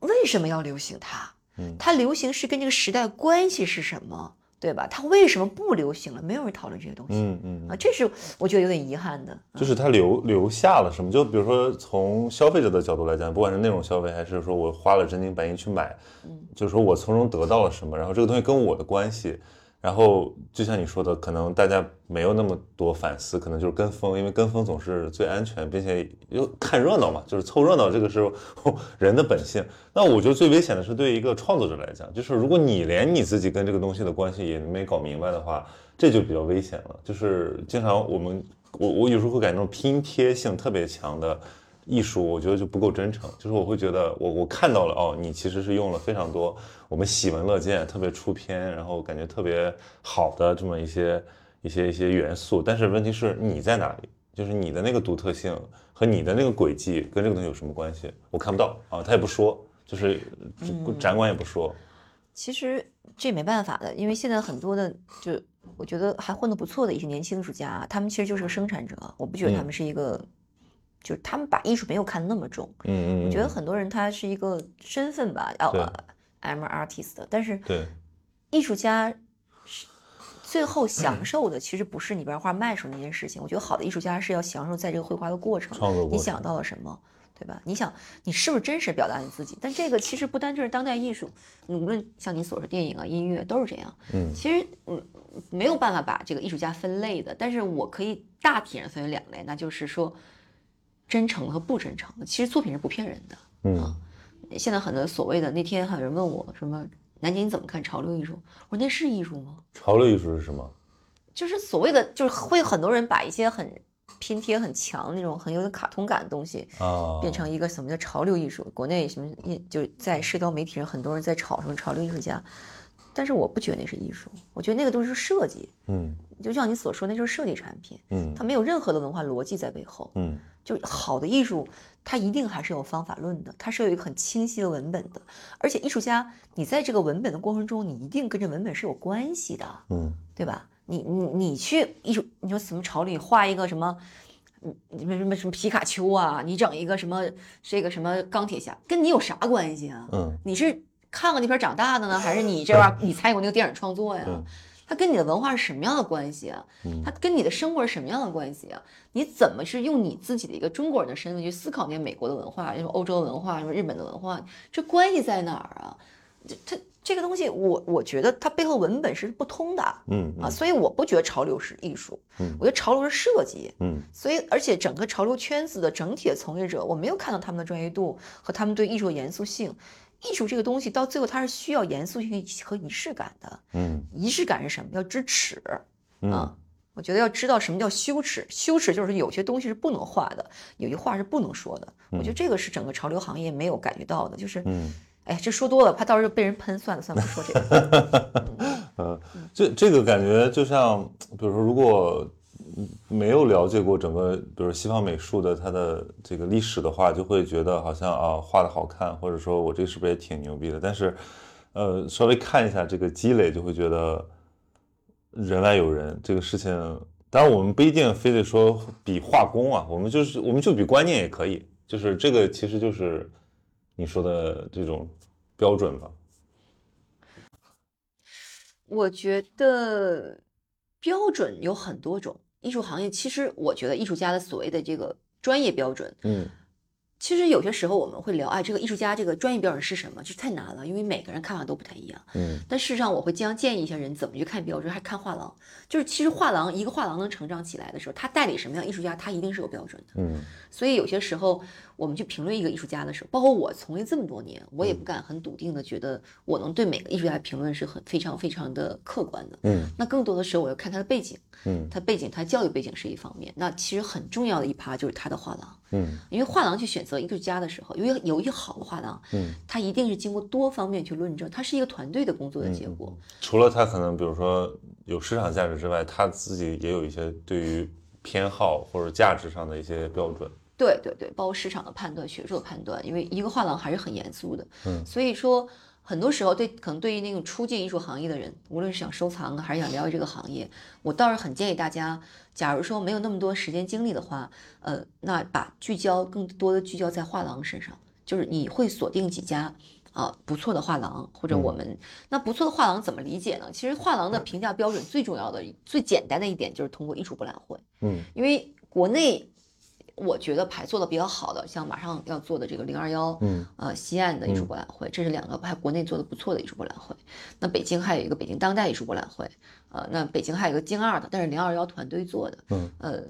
为什么要流行它？嗯，它流行是跟这个时代关系是什么？对吧？它为什么不流行了？没有人讨论这些东西。嗯嗯啊，这是我觉得有点遗憾的。就是它留留下了什么？就比如说从消费者的角度来讲，不管是内容消费，还是说我花了真金白银去买，嗯，就是说我从中得到了什么，然后这个东西跟我的关系。然后就像你说的，可能大家没有那么多反思，可能就是跟风，因为跟风总是最安全，并且又看热闹嘛，就是凑热闹，这个是 人的本性。那我觉得最危险的是对一个创作者来讲，就是如果你连你自己跟这个东西的关系也没搞明白的话，这就比较危险了。就是经常我们我我有时候会感觉那种拼贴性特别强的。艺术我觉得就不够真诚，就是我会觉得我我看到了哦，你其实是用了非常多我们喜闻乐见、特别出片，然后感觉特别好的这么一些一些一些元素，但是问题是你在哪里？就是你的那个独特性和你的那个轨迹跟这个东西有什么关系？我看不到啊，他也不说，就是展馆也不说。其实这也没办法的，因为现在很多的就我觉得还混得不错的一些年轻艺术家，他们其实就是个生产者，我不觉得他们是一个。就是他们把艺术没有看那么重，嗯嗯，我觉得很多人他是一个身份吧，要 I'm artist，但是对艺术家最后享受的其实不是你把画卖出那件事情。我觉得好的艺术家是要享受在这个绘画的过程，创作你想到了什么，对吧？你想你是不是真实表达你自己？但这个其实不单就是当代艺术，无论像你所说电影啊、音乐都是这样。嗯，其实嗯没有办法把这个艺术家分类的，但是我可以大体上分为两类，那就是说。真诚和不真诚的，其实作品是不骗人的。嗯，现在很多所谓的那天还有人问我什么南京你怎么看潮流艺术？我说那是艺术吗？潮流艺术是什么？就是所谓的，就是会很多人把一些很拼贴很强那种很有点卡通感的东西啊，变成一个什么叫潮流艺术？国内什么就在社交媒体上很多人在炒什么潮流艺术家，但是我不觉得那是艺术，我觉得那个都是设计。嗯，就像你所说，那就是设计产品。嗯，它没有任何的文化逻辑在背后。嗯。就好的艺术，它一定还是有方法论的，它是有一个很清晰的文本的。而且艺术家，你在这个文本的过程中，你一定跟这文本是有关系的，嗯，对吧？你你你去艺术，你说什么潮里画一个什么，嗯，什么什么什么皮卡丘啊，你整一个什么这个什么钢铁侠，跟你有啥关系啊？嗯，你是看过那片长大的呢，还是你这玩意儿你参与过那个电影创作呀？它跟你的文化是什么样的关系啊？它跟你的生活是什么样的关系啊？你怎么是用你自己的一个中国人的身份去思考那些美国的文化、什么欧洲的文化、什么日本的文化？这关系在哪儿啊？这它这个东西，我我觉得它背后文本是不通的。嗯啊，所以我不觉得潮流是艺术。嗯，我觉得潮流是设计。嗯，所以而且整个潮流圈子的整体的从业者，我没有看到他们的专业度和他们对艺术的严肃性。艺术这个东西到最后它是需要严肃性和仪式感的。嗯，仪式感是什么？要知耻啊！我觉得要知道什么叫羞耻。羞耻就是有些东西是不能画的，有些话是不能说的。我觉得这个是整个潮流行业没有感觉到的。就是，哎，这说多了，怕到时候被人喷。算了算了，不说这个。嗯，这这个感觉就像，比如说，如果。没有了解过整个，比如西方美术的它的这个历史的话，就会觉得好像啊画的好看，或者说我这是不是也挺牛逼的？但是，呃，稍微看一下这个积累，就会觉得人外有人。这个事情，当然我们不一定非得说比画工啊，我们就是我们就比观念也可以。就是这个其实就是你说的这种标准吧。我觉得标准有很多种。艺术行业其实，我觉得艺术家的所谓的这个专业标准，嗯，其实有些时候我们会聊，哎，这个艺术家这个专业标准是什么？就太难了，因为每个人看法都不太一样，嗯。但事实上，我会经常建议一些人怎么去看标准，还看画廊。就是其实画廊一个画廊能成长起来的时候，他代理什么样艺术家，他一定是有标准的，嗯。所以有些时候，我我们去评论一个艺术家的时候，包括我从业这么多年，我也不敢很笃定的觉得我能对每个艺术家评论是很非常非常的客观的。嗯，那更多的时候我要看他的背景，嗯，他背景他教育背景是一方面，那其实很重要的一趴就是他的画廊。嗯，因为画廊去选择艺术家的时候，因为有一个好的画廊，嗯，他一定是经过多方面去论证，它是一个团队的工作的结果。除了他可能比如说有市场价值之外，他自己也有一些对于偏好或者价值上的一些标准。对对对，包括市场的判断、学术的判断，因为一个画廊还是很严肃的。嗯，所以说很多时候对可能对于那种初进艺术行业的人，无论是想收藏还是想了解这个行业，我倒是很建议大家，假如说没有那么多时间精力的话，呃，那把聚焦更多的聚焦在画廊身上，就是你会锁定几家。啊，不错的画廊，或者我们那不错的画廊怎么理解呢？其实画廊的评价标准最重要的、最简单的一点就是通过艺术博览会。嗯，因为国内我觉得排做的比较好的，像马上要做的这个零二幺，嗯，呃，西岸的艺术博览会，这是两个还国内做的不错的艺术博览会。那北京还有一个北京当代艺术博览会，呃，那北京还有一个京二的，但是零二幺团队做的，嗯，呃，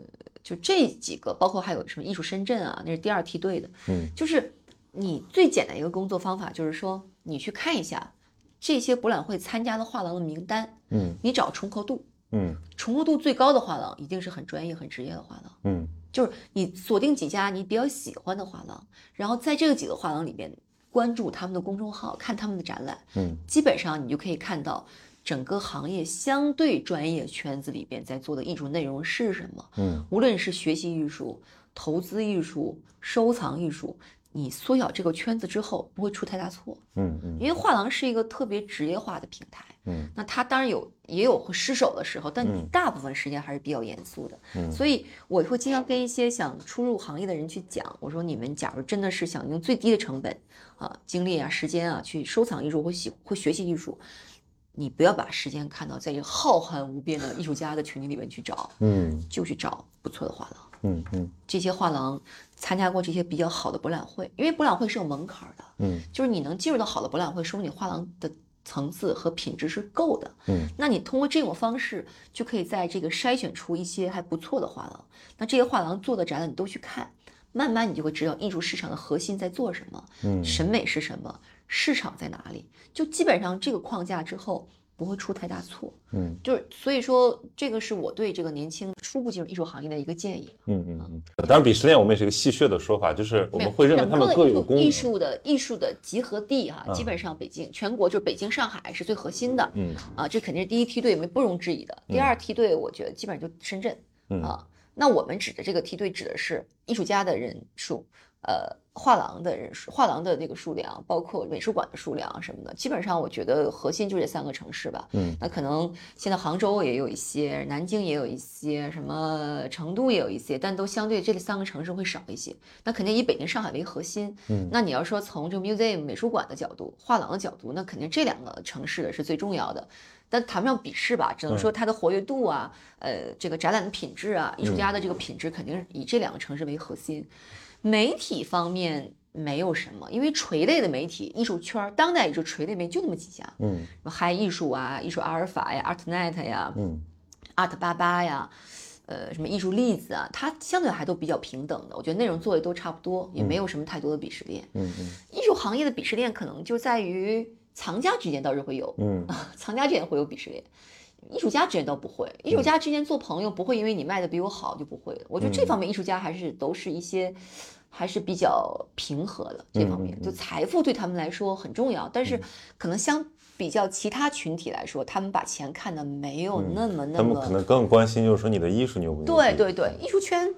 就这几个，包括还有什么艺术深圳啊，那是第二梯队的，嗯，就是你最简单一个工作方法就是说，你去看一下这些博览会参加的画廊的名单，嗯，你找重合度，嗯，重合度最高的画廊一定是很专业、很职业的画廊。嗯，就是你锁定几家你比较喜欢的画廊，然后在这个几个画廊里边关注他们的公众号，看他们的展览，嗯，基本上你就可以看到整个行业相对专业圈子里边在做的艺术内容是什么。嗯，无论是学习艺术、投资艺术、收藏艺术，你缩小这个圈子之后不会出太大错。嗯嗯因为画廊是一个特别职业化的平台，嗯，那他当然有也有会失手的时候，但嗯。大部分时间还是比较严肃的，嗯。所以我会经常跟一些想初入行业的人去讲，我说你们假如真的是想用最低的成本啊、精力啊、时间啊去收藏艺术或喜或学习艺术，你不要把时间看到在一个浩瀚无边的艺术家的群体里面去找，嗯。就去找不错的画廊。嗯嗯。这些画廊参加过这些比较好的博览会，因为博览会是有门槛的，嗯。就是你能进入到好的博览会，说明你画廊的层次和品质是够的。嗯，那你通过这种方式，就可以在这个筛选出一些还不错的画廊。那这些画廊做的展览你都去看，慢慢你就会知道艺术市场的核心在做什么，嗯审美是什么，市场在哪里。就基本上这个框架之后，不会出太大错。嗯就是所以说，这个是我对这个年轻初步进入艺术行业的一个建议。嗯嗯嗯。当然，鄙视链我们也是一个戏谑的说法，就是我们会认为他们各有功能。艺术的艺术的集合地哈、嗯基本上北京全国就是北京、上海是最核心的，嗯啊，这肯定是第一梯队，没不容置疑的。第二梯队，我觉得基本上就深圳，嗯啊，那我们指的这个梯队指的是艺术家的人数，呃，画廊的人数，画廊的那个数量，包括美术馆的数量什么的，基本上我觉得核心就这三个城市吧。嗯那可能现在杭州也有一些，南京也有一些，什么成都也有一些，但都相对这三个城市会少一些。那肯定以北京、上海为核心。嗯那你要说从这个 museum 美术馆的角度、画廊的角度，那肯定这两个城市是最重要的。但谈不上鄙视吧，只能说它的活跃度啊，呃，这个展览的品质啊，艺术家的这个品质肯定是以这两个城市为核心。媒体方面没有什么，因为垂类的媒体，艺术圈、当代艺术垂类媒体就那么几家，嗯什么嗨艺术啊、艺术阿尔法呀、ArtNet 呀、嗯 Art 八八呀，呃，什么艺术例子啊，它相对还都比较平等的。我觉得内容做的都差不多，也没有什么太多的鄙视链。嗯嗯艺术行业的鄙视链可能就在于藏家之间倒是会有，嗯 藏家之间会有鄙视链。艺术家之间倒不会，艺术家之间做朋友不会因为你卖的比我好就不会的。我觉得这方面艺术家还是都是一些还是比较平和的这方面，就财富对他们来说很重要，但是可能相比较其他群体来说，他们把钱看得没有那么那么他们可能更关心就是说你的艺术牛不牛。对对对，艺术圈，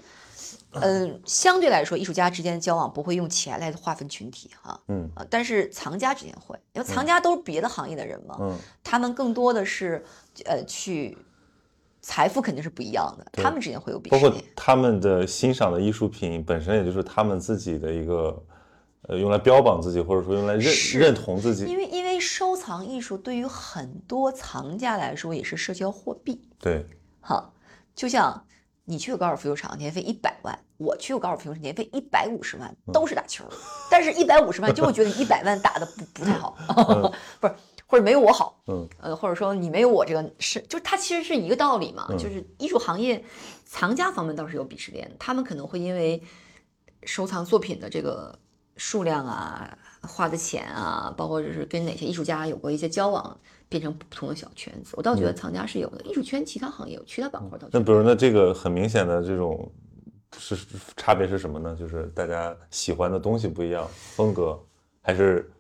呃，相对来说，艺术家之间的交往不会用钱来划分群体哈，嗯。呃，但是藏家之间会，因为藏家都是别的行业的人嘛，嗯。他们更多的是呃去财富肯定是不一样的，他们之间会有鄙包括。他们的欣赏的艺术品本身，也就是他们自己的一个，呃，用来标榜自己，或者说用来认认同自己。因为因为收藏艺术对于很多藏家来说也是社交货币，对，好，就像你去个高尔夫球场年费一百万，我去个高尔夫球场年费一百五十万，都是打球，但是一百五十万就会觉得一百万打的不不太好 不是或者没有我好，嗯。呃，或者说你没有我这个是，就是它其实是一个道理嘛，嗯。就是艺术行业藏家方面倒是有鄙视链，他们可能会因为收藏作品的这个数量啊，花的钱啊，包括就是跟哪些艺术家有过一些交往，变成不同的小圈子。我倒觉得藏家是有的，艺术圈其他行业有，其他板块倒。那比如那这个很明显的这种是差别是什么呢？就是大家喜欢的东西不一样，风格还是。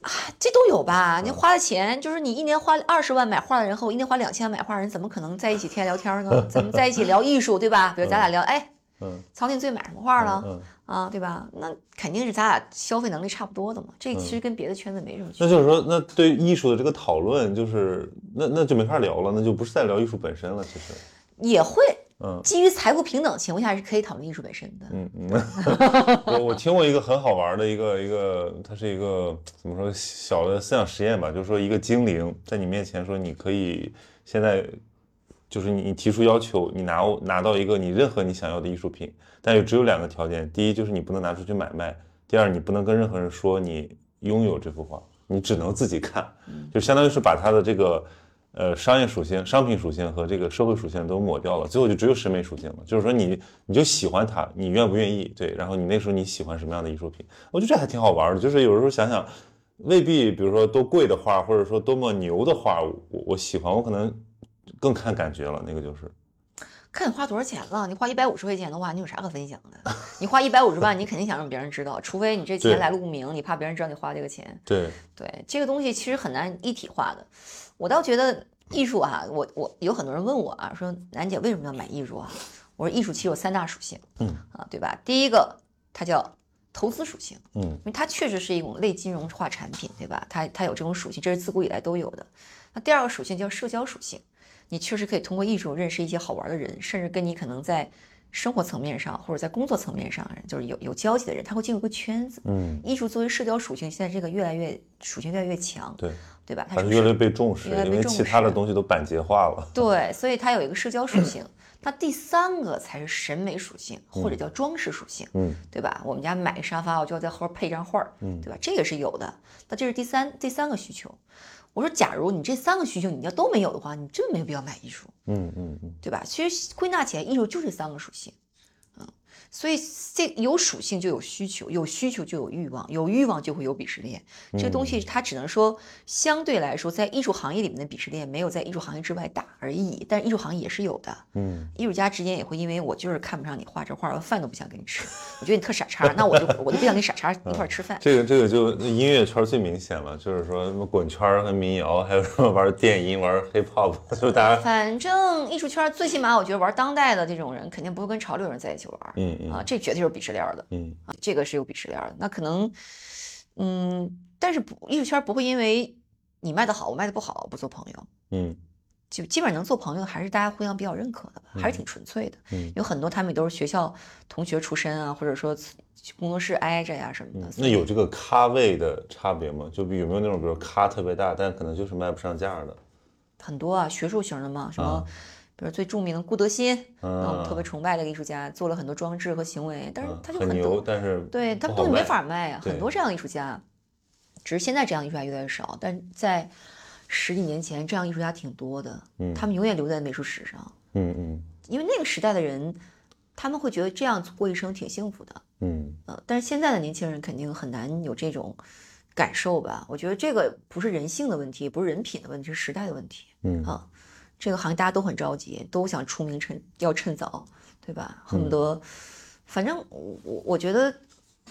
啊，这都有吧？你花的钱，就是你一年花二十万买画的人和我一年花两千万买画的人，怎么可能在一起天天聊天呢？怎么在一起聊艺术，对吧？比如咱俩聊，哎，嗯，曹宁最买什么画了？啊，对吧？那肯定是咱俩消费能力差不多的嘛。这其实跟别的圈子没什么区别。那就是说，那对艺术的这个讨论，就是那那就没法聊了，那就不是在聊艺术本身了。其实也会。嗯，基于财富平等情况下是可以讨论艺术本身的。嗯嗯，我我听过一个很好玩的一个一个，它是一个怎么说小的思想实验吧，就是说一个精灵在你面前说你可以现在就是你你提出要求，你拿拿到一个你任何你想要的艺术品，但又只有两个条件，第一就是你不能拿出去买卖，第二你不能跟任何人说你拥有这幅画，你只能自己看，就相当于是把它的这个。呃，商业属性、商品属性和这个社会属性都抹掉了，最后就只有审美属性了。就是说，你你就喜欢它，你愿不愿意？对，然后你那时候你喜欢什么样的艺术品？我觉得这还挺好玩的。就是有时候想想，未必，比如说多贵的画，或者说多么牛的画，我我喜欢，我可能更看感觉了。那个就是，看你花多少钱了。你花一百五十块钱的话，你有啥可分享的？你花一百五十万，你肯定想让别人知道，除非你这钱来路不明，你怕别人知道你花这个钱。对对，这个东西其实很难一体化的。我倒觉得艺术啊，我我有很多人问我啊，说楠姐为什么要买艺术啊？我说艺术其实有三大属性，嗯啊，对吧？第一个它叫投资属性，嗯，因为它确实是一种类金融化产品，对吧？它它有这种属性，这是自古以来都有的。那第二个属性叫社交属性，你确实可以通过艺术认识一些好玩的人，甚至跟你可能在生活层面上或者在工作层面上就是有有交集的人，他会进入个圈子。嗯，艺术作为社交属性，现在这个越来越属性越来越强。对。对吧？它是越来越被重视，因为其他的东西都板结化了。对，所以它有一个社交属性。它第三个才是审美属性，或者叫装饰属性。嗯，对吧？我们家买个沙发，我就要在后边配张画儿。嗯，对吧？这个是有的。那这是第三第三个需求。我说，假如你这三个需求你要都没有的话，你真没有必要买艺术。嗯嗯嗯，对吧？其实归纳起来，艺术就这三个属性。所以这有属性就有需求，有需求就有欲望，有欲望就会有鄙视链。这个东西它只能说相对来说，在艺术行业里面的鄙视链没有在艺术行业之外大而已。但是艺术行业也是有的。嗯，艺术家之间也会因为我就是看不上你画这画，我饭都不想跟你吃。我觉得你特傻叉，那我就我就不想跟傻叉一块吃饭。这个这个就音乐圈最明显了，就是说什么滚圈和民谣，还有什么玩电音、玩 hip hop，就大家。反正艺术圈最起码我觉得玩当代的这种人肯定不会跟潮流人在一起玩。嗯。啊，这绝对是鄙视链的，嗯啊，这个是有鄙视链的。那可能，嗯，但是不，艺术圈不会因为你卖的好，我卖的不好不做朋友，嗯，就基本上能做朋友，还是大家互相比较认可的吧，还是挺纯粹的。嗯，有很多他们都是学校同学出身啊，或者说工作室挨着呀什么的。那有这个咖位的差别吗？就有没有那种，比如咖特别大，但可能就是卖不上价的？很多啊，学术型的嘛，什么。比如最著名的顾德新，嗯，我们特别崇拜的一个艺术家，做了很多装置和行为，但是他就很牛，但是对他东西没法卖啊。很多这样艺术家，只是现在这样艺术家越来越少，但在十几年前，这样艺术家挺多的，嗯，他们永远留在美术史上，嗯嗯，因为那个时代的人，他们会觉得这样过一生挺幸福的，嗯呃，但是现在的年轻人肯定很难有这种感受吧？我觉得这个不是人性的问题，不是人品的问题，是时代的问题，嗯啊。这个行业大家都很着急，都想出名趁要趁早，对吧？恨不得，反正我我我觉得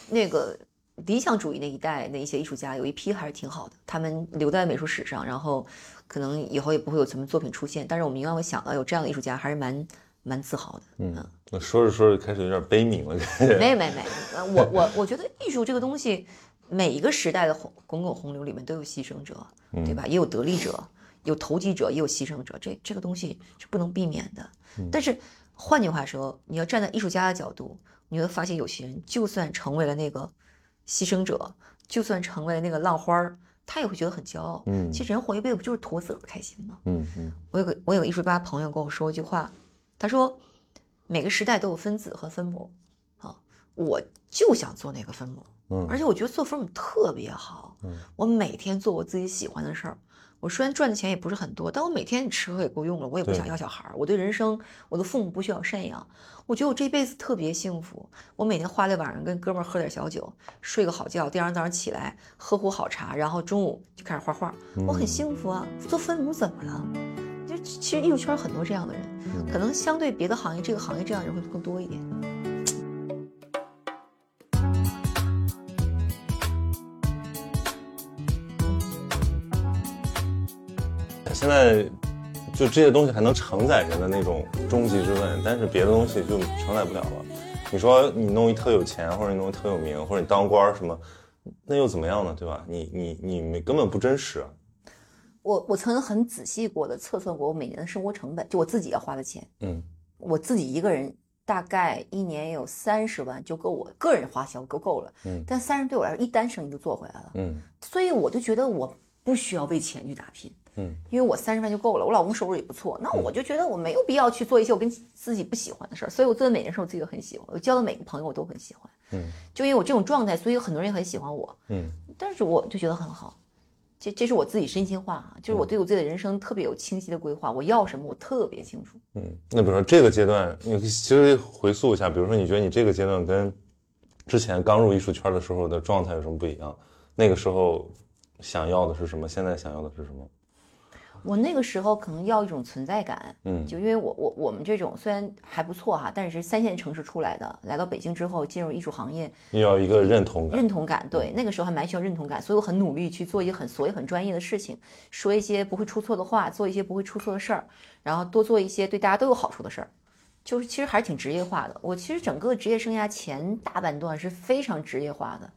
那个理想主义那一代那一些艺术家有一批还是挺好的，他们留在美术史上，然后可能以后也不会有什么作品出现。但是我们永远会想到有这样的艺术家，还是蛮蛮自豪的。嗯，那说着说着开始有点悲悯了。没没没，我我我觉得艺术这个东西，每一个时代的洪滚滚洪流里面都有牺牲者，对吧？也有得利者。有投机者，也有牺牲者，这这个东西是不能避免的。但是换句话说，你要站在艺术家的角度，你会发现有些人就算成为了那个牺牲者，就算成为了那个浪花儿，他也会觉得很骄傲。嗯，其实人活一辈子不就是图自个儿开心吗？嗯嗯。我有个我有个艺术家朋友跟我说一句话，他说每个时代都有分子和分母，啊，我就想做那个分母，嗯，而且我觉得做分母特别好，嗯，我每天做我自己喜欢的事儿。我虽然赚的钱也不是很多，但我每天吃喝也够用了，我也不想要小孩儿。我对人生，我的父母不需要赡养，我觉得我这辈子特别幸福。我每天花在晚上跟哥们儿喝点小酒，睡个好觉，第二天早上起来喝壶好茶，然后中午就开始画画，我很幸福啊。做分母怎么了？就其实艺术圈很多这样的人，可能相对别的行业，这个行业这样的人会更多一点。现在就这些东西还能承载人的那种终极之问，但是别的东西就承载不了了。你说你弄一特有钱，或者你弄一特有名，或者你当官什么，那又怎么样呢？对吧？你你你没根本不真实。我我曾经很仔细过的测算过我每年的生活成本，就我自己要花的钱。嗯，我自己一个人大概一年有三十万就够我个人花销够够了。嗯，但三十对我来说一单生意就做回来了。嗯，所以我就觉得我不需要为钱去打拼。嗯，因为我三十万就够了，我老公收入也不错，那我就觉得我没有必要去做一些我跟自己不喜欢的事儿，所以我做的每件事我自己都很喜欢，我交的每个朋友我都很喜欢，嗯，就因为我这种状态，所以很多人也很喜欢我，嗯，但是我就觉得很好，这这是我自己真心话啊，就是我对我自己的人生特别有清晰的规划，我要什么我特别清楚，嗯，那比如说这个阶段，你其实回溯一下，比如说你觉得你这个阶段跟之前刚入艺术圈的时候的状态有什么不一样？那个时候想要的是什么？现在想要的是什么？我那个时候可能要一种存在感，嗯，就因为我我我们这种虽然还不错哈，但是三线城市出来的，来到北京之后进入艺术行业，你要一个认同感，认同感，对，那个时候还蛮需要认同感，所以我很努力去做一些很所谓很专业的事情，说一些不会出错的话，做一些不会出错的事儿，然后多做一些对大家都有好处的事儿，就是其实还是挺职业化的。我其实整个职业生涯前大半段是非常职业化的，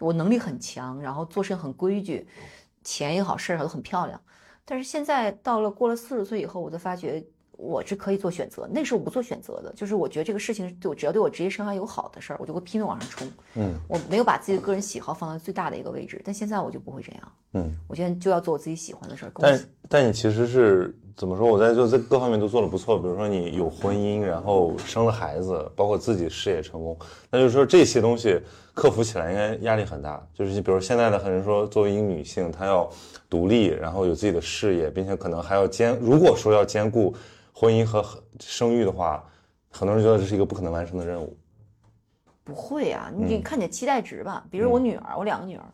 我能力很强，然后做事很规矩，钱也好，事儿都很漂亮。但是现在到了过了四十岁以后，我就发觉我是可以做选择。那时候我不做选择的，就是我觉得这个事情对我只要对我职业生涯有好的事儿，我就会拼命往上冲。嗯，我没有把自己的个人喜好放到最大的一个位置。但现在我就不会这样。嗯，我现在就要做我自己喜欢的事儿。但但你其实是怎么说？我在就在各方面都做的不错。比如说你有婚姻，然后生了孩子，包括自己事业成功。那就是说这些东西克服起来应该压力很大。就是比如现在的很多人说，作为一个女性，她要。独立，然后有自己的事业，并且可能还要兼。如果说要兼顾婚姻和生育的话，很多人觉得这是一个不可能完成的任务。不会啊，你看你的期待值吧。比如我女儿，我两个女儿，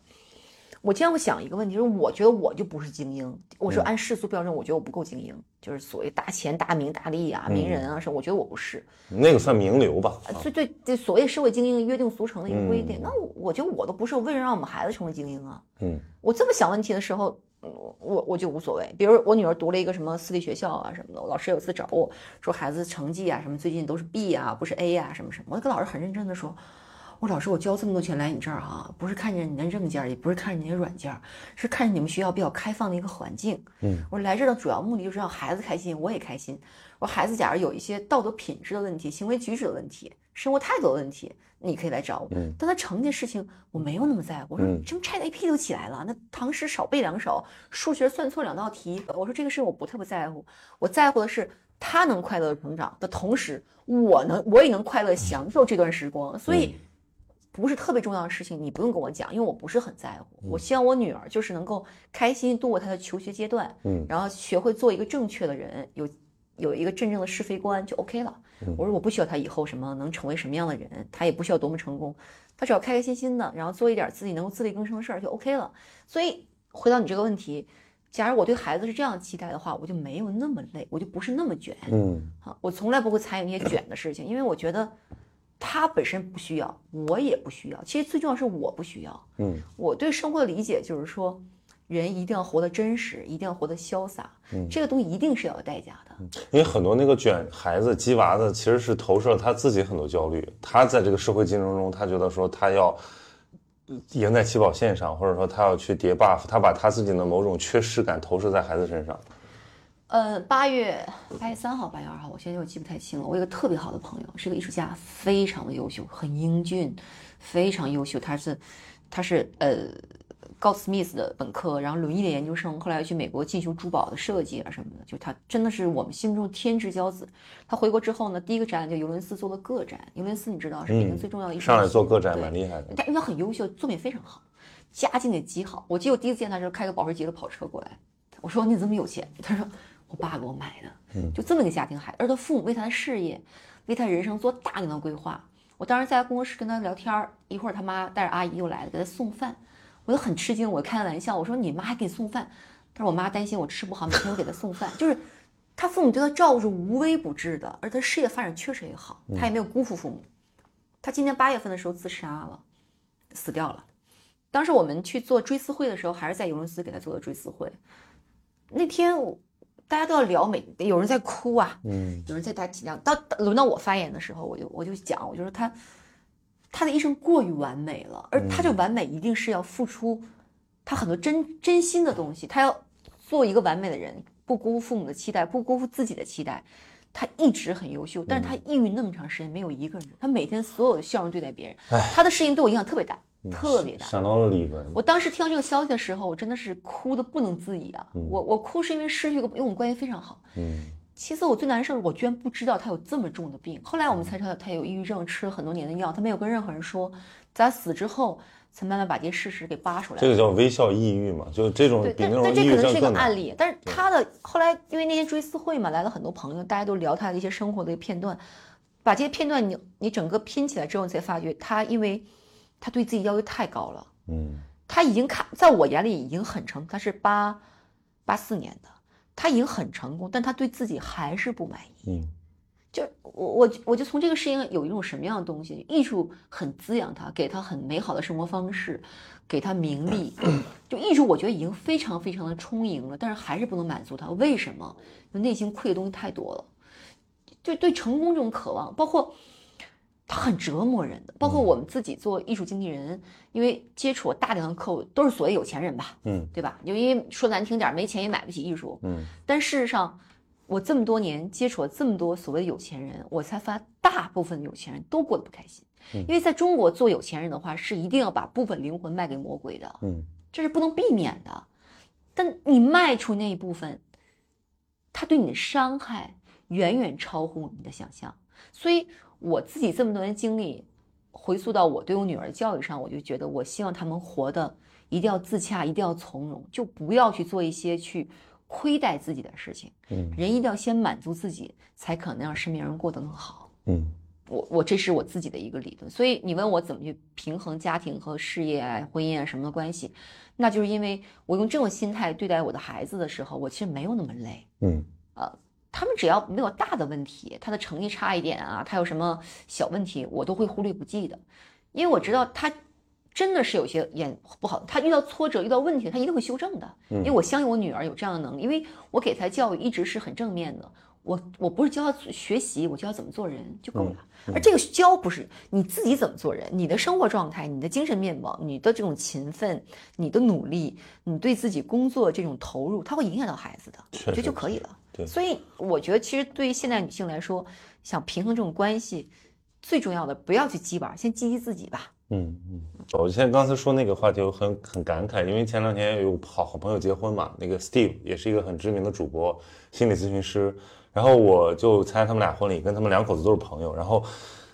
我经常会想一个问题，就是我觉得我就不是精英。我说按世俗标准，我觉得我不够精英，就是所谓大钱大名大利啊，名人啊什么，我觉得我不是。那个算名流吧？对对对，所谓社会精英约定俗成的一个规定。那我觉得我都不是，为什么让我们孩子成为精英啊？嗯，我这么想问题的时候。我我就无所谓，比如我女儿读了一个什么私立学校啊什么的，老师有次找我说孩子成绩啊什么最近都是 B 啊，不是 A 啊什么什么，我跟老师很认真的说，我老师我交这么多钱来你这儿啊，不是看见你的硬件，也不是看见你的软件，是看见你们学校比较开放的一个环境。嗯，我说来这儿的主要目的就是让孩子开心，我也开心。我说孩子假如有一些道德品质的问题、行为举止的问题、生活态度的问题。你可以来找我，但他成绩事情我没有那么在乎。我说什么 Chat A P 都起来了，那唐诗少背两首，数学算错两道题。我说这个事我不特别在乎，我在乎的是他能快乐成长的同时，我能我也能快乐享受这段时光。所以不是特别重要的事情，你不用跟我讲，因为我不是很在乎。我希望我女儿就是能够开心度过她的求学阶段，嗯，然后学会做一个正确的人，有。有一个真正的是非观就 OK 了。我说我不需要她以后什么能成为什么样的人，她也不需要多么成功，她只要开开心心的，然后做一点自己能够自力更生的事儿就 OK 了。所以回到你这个问题，假如我对孩子是这样期待的话，我就没有那么累，我就不是那么卷。嗯，好，我从来不会参与那些卷的事情，因为我觉得他本身不需要，我也不需要。其实最重要是我不需要。嗯，我对生活的理解就是说。人一定要活得真实，一定要活得潇洒，嗯，这个东西一定是要有代价的。因为很多那个卷孩子、鸡娃子，其实是投射了他自己很多焦虑。他在这个社会竞争中，他觉得说他要赢在起跑线上，或者说他要去叠 buff，他把他自己的某种缺失感投射在孩子身上。呃，八月八月三号、八月二号，我现在我记不太清了。我有个特别好的朋友，是个艺术家，非常的优秀，很英俊，非常优秀。他是，他是呃。高斯密斯的本科，然后轮艺的研究生，后来又去美国进修珠宝的设计啊什么的，就他真的是我们心中天之骄子。他回国之后呢，第一个展览就尤伦斯做了个展。尤伦斯你知道是北京最重要的一上海做个展蛮厉害的，他因为很优秀，作品非常好，家境也极好。我记得我第一次见他时候开个保时捷的跑车过来，我说你怎么有钱？他说我爸给我买的，就这么一个家庭孩子，而他父母为他的事业，为他人生做大量的规划。我当时在工作室跟他聊天儿，一会儿他妈带着阿姨又来了，给他送饭，我就很吃惊，我开个玩笑，我说你妈还给你送饭？他说我妈担心我吃不好，每天都给他送饭，就是他父母对他照顾是无微不至的，而他事业发展确实也好，他也没有辜负父母。他今年八月份的时候自杀了，死掉了。当时我们去做追思会的时候，还是在尤伦斯给他做的追思会。那天大家都要聊，每有人在哭啊，嗯，有人在打紧张。到轮到我发言的时候，我就我就讲，我就说他他的一生过于完美了，而他这完美一定是要付出他很多真真心的东西，他要做一个完美的人，不辜负父母的期待，不辜负自己的期待。他一直很优秀，但是他抑郁那么长时间，没有一个人。他每天所有的笑容对待别人，他的事情对我影响特别大，特别大。想到了李玟，我当时听到这个消息的时候，我真的是哭的不能自已啊！我我哭是因为失去一个，因为我们关系非常好。嗯。其次，我最难受的，我居然不知道他有这么重的病。后来我们才知道他有抑郁症，吃了很多年的药，他没有跟任何人说。在死之后。才慢慢把这些事实给扒出来。这个叫微笑抑郁嘛，就这种比那种抑郁症但这可能是一个案例。但是他的后来，因为那天追思会嘛，来了很多朋友，大家都聊他的一些生活的片段。把这些片段你你整个拼起来之后，你才发觉他因为他对自己要求太高了。嗯。他已经看在我眼里已经很成，他是八八四年的，他已经很成功，但他对自己还是不满意。嗯。就我我我就从这个事情有一种什么样的东西，艺术很滋养他，给他很美好的生活方式，给他名利。就艺术，我觉得已经非常非常的充盈了，但是还是不能满足他。为什么？就内心愧的东西太多了。就对成功这种渴望，包括他很折磨人的。包括我们自己做艺术经纪人，因为接触大量的客户都是所谓有钱人吧，嗯，对吧？因为说难听点，没钱也买不起艺术，嗯。但事实上。我这么多年接触了这么多所谓的有钱人，我才发大部分有钱人都过得不开心，因为在中国做有钱人的话是一定要把部分灵魂卖给魔鬼的，嗯，这是不能避免的。但你卖出那一部分，他对你的伤害远远超乎你的想象。所以我自己这么多年经历，回溯到我对我女儿教育上，我就觉得我希望他们活的一定要自洽，一定要从容，就不要去做一些去。亏待自己的事情，嗯，人一定要先满足自己，才可能让身边人过得更好。嗯，我我这是我自己的一个理论。所以你问我怎么去平衡家庭和事业啊、婚姻啊什么的关系，那就是因为我用这种心态对待我的孩子的时候，我其实没有那么累。嗯，呃，他们只要没有大的问题，他的成绩差一点啊，他有什么小问题，我都会忽略不计的，因为我知道他。真的是有些眼不好，他遇到挫折、遇到问题，他一定会修正的。因为我相信我女儿有这样的能力，因为我给她教育一直是很正面的。我我不是教她学习，我教她怎么做人就够了。而这个教不是你自己怎么做人，你的生活状态、你的精神面貌、你的这种勤奋、你的努力、你对自己工作这种投入，它会影响到孩子的，我觉得就可以了。所以我觉得其实对于现代女性来说，想平衡这种关系，最重要的不要去激玩，先激激自己吧。嗯嗯，我现在刚才说那个话题，我很很感慨，因为前两天有好好朋友结婚嘛，那个 Steve 也是一个很知名的主播，心理咨询师，然后我就参加他们俩婚礼，跟他们两口子都是朋友，然后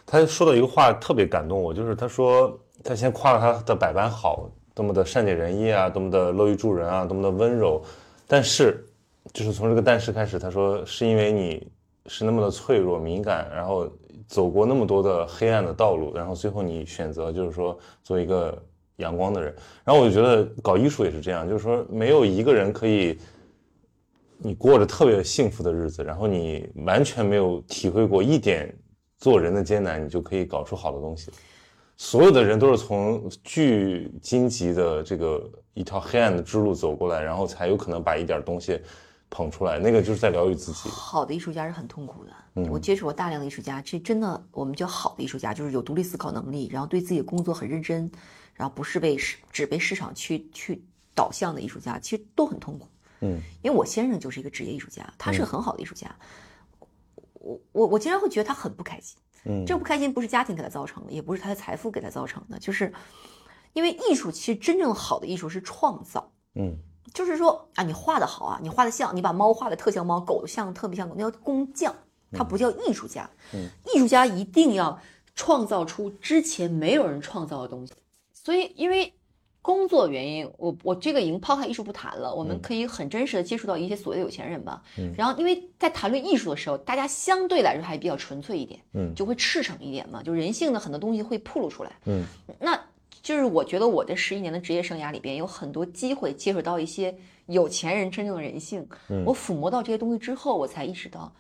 他说的一个话特别感动我，就是他说他先夸了他的百般好，多么的善解人意啊，多么的乐于助人啊，多么的温柔，但是就是从这个但是开始，他说是因为你是那么的脆弱敏感，然后。走过那么多的黑暗的道路，然后最后你选择就是说做一个阳光的人。然后我就觉得搞艺术也是这样，就是说没有一个人可以你过着特别幸福的日子，然后你完全没有体会过一点做人的艰难，你就可以搞出好的东西。所有的人都是从巨荆棘的这个一条黑暗的之路走过来，然后才有可能把一点东西。捧出来，那个就是在疗愈自己。好的艺术家是很痛苦的。嗯，我接触过大量的艺术家，这真的我们叫好的艺术家，就是有独立思考能力，然后对自己的工作很认真，然后不是被市只被市场去去导向的艺术家，其实都很痛苦。嗯，因为我先生就是一个职业艺术家，他是个很好的艺术家。我我我经常会觉得他很不开心。嗯，这不开心不是家庭给他造成的，也不是他的财富给他造成的，就是因为艺术其实真正好的艺术是创造。嗯。就是说啊，你画的好啊，你画的像，你把猫画的特像猫，狗像特别像狗，那叫工匠，他不叫艺术家。嗯，艺术家一定要创造出之前没有人创造的东西。所以，因为工作原因，我我这个已经抛开艺术不谈了，我们可以很真实的接触到一些所谓的有钱人吧。嗯。然后，因为在谈论艺术的时候，大家相对来说还比较纯粹一点，嗯，就会赤诚一点嘛，就人性的很多东西会暴露出来。嗯。那就是我觉得我这十一年的职业生涯里边有很多机会接触到一些有钱人真正的人性。嗯。我抚摸到这些东西之后，我才意识到，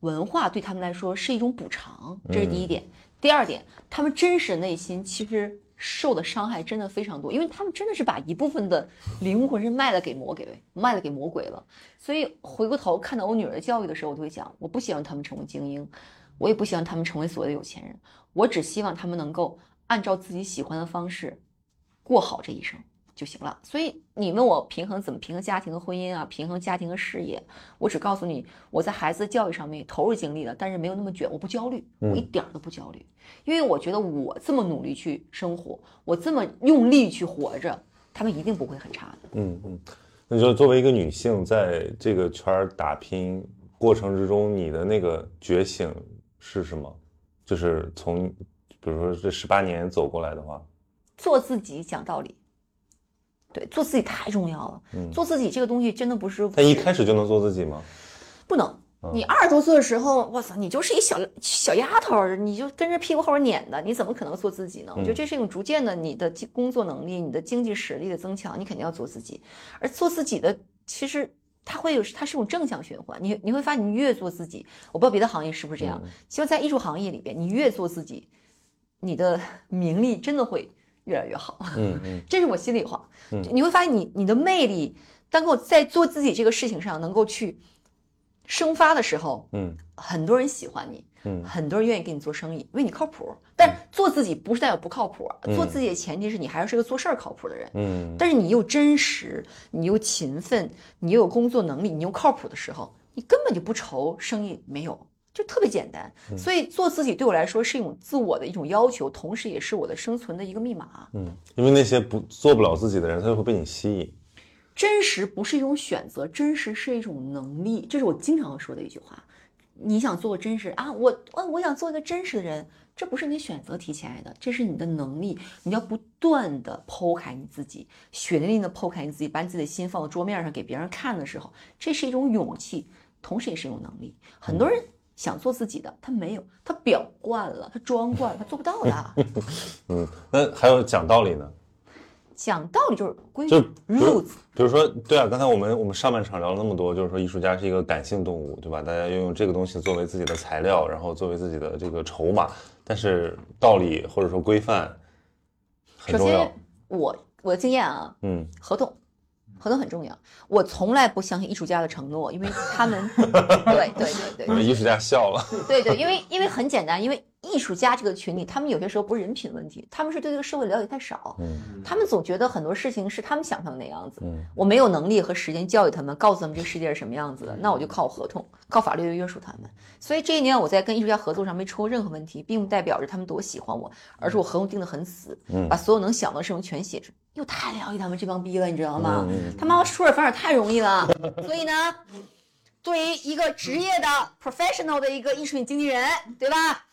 文化对他们来说是一种补偿，这是第一点。第二点，他们真实的内心其实。受的伤害真的非常多，因为他们真的是把一部分的灵魂是卖了给魔鬼卖了给魔鬼了。所以回过头看到我女儿的教育的时候，我就会讲，我不希望他们成为精英，我也不希望他们成为所谓的有钱人，我只希望他们能够按照自己喜欢的方式过好这一生。就行了。所以你问我平衡怎么平衡家庭和婚姻啊，平衡家庭和事业，我只告诉你，我在孩子教育上面投入精力了，但是没有那么卷，我不焦虑，我一点都不焦虑，因为我觉得我这么努力去生活，我这么用力去活着，他们一定不会很差的。嗯嗯，那就作为一个女性，在这个圈儿打拼过程之中，你的那个觉醒是什么？就是从，比如说这十八年走过来的话，做自己，讲道理。对，做自己太重要了。嗯，做自己这个东西真的不是。他一开始就能做自己吗？不能。你二十多岁的时候，我操，你就是一小小丫头，你就跟着屁股后边撵的，你怎么可能做自己呢？我觉得这是一种逐渐的，你的工作能力、你的经济实力的增强，你肯定要做自己。而做自己的，其实它会有，它是一种正向循环。你你会发现，你越做自己，我不知道别的行业是不是这样。其实，在艺术行业里边，你越做自己，你的名利真的会。越来越好，嗯嗯，这是我心里话。你会发现，你你的魅力，当够在做自己这个事情上能够去生发的时候，嗯，很多人喜欢你，嗯，很多人愿意跟你做生意，因为你靠谱。但做自己不是代表不靠谱，做自己的前提是你还是个做事儿靠谱的人，嗯。但是你又真实，你又勤奋，你又有工作能力，你又靠谱的时候，你根本就不愁生意没有。就特别简单，所以做自己对我来说是一种自我的一种要求，同时也是我的生存的一个密码。嗯，因为那些不做不了自己的人，他就会被你吸引。真实不是一种选择，真实是一种能力，这是我经常说的一句话。你想做个真实啊，我我我想做一个真实的人，这不是你选择提起来的，这是你的能力。你要不断的剖开你自己，血淋淋的剖开你自己，把你自己的心放到桌面上给别人看的时候，这是一种勇气，同时也是一种能力。很多人。想做自己的，他没有，他表惯了，他装惯了，他做不到的。嗯，那还有讲道理呢？讲道理就是规矩。比如说，对啊，刚才我们我们上半场聊了那么多，就是说艺术家是一个感性动物，对吧？大家要用这个东西作为自己的材料，然后作为自己的这个筹码。但是道理或者说规范很重要。我我的经验啊，嗯，合同。合同很重要，我从来不相信艺术家的承诺，因为他们，对对对对，艺术家笑了，对对，因为因为很简单，因为。艺术家这个群体，他们有些时候不是人品问题，他们是对这个社会了解太少。嗯，他们总觉得很多事情是他们想象的那样子。嗯，我没有能力和时间教育他们，告诉他们这个世界是什么样子的，那我就靠合同、靠法律约束他们。所以这一年我在跟艺术家合作上没出过任何问题，并不代表着他们多喜欢我，而是我合同定得很死，把所有能想到的事情全写出。又太了解他们这帮逼了，你知道吗？他妈说尔反尔太容易了。所以呢，对于一个职业的 professional 的一个艺术品经纪人，对吧？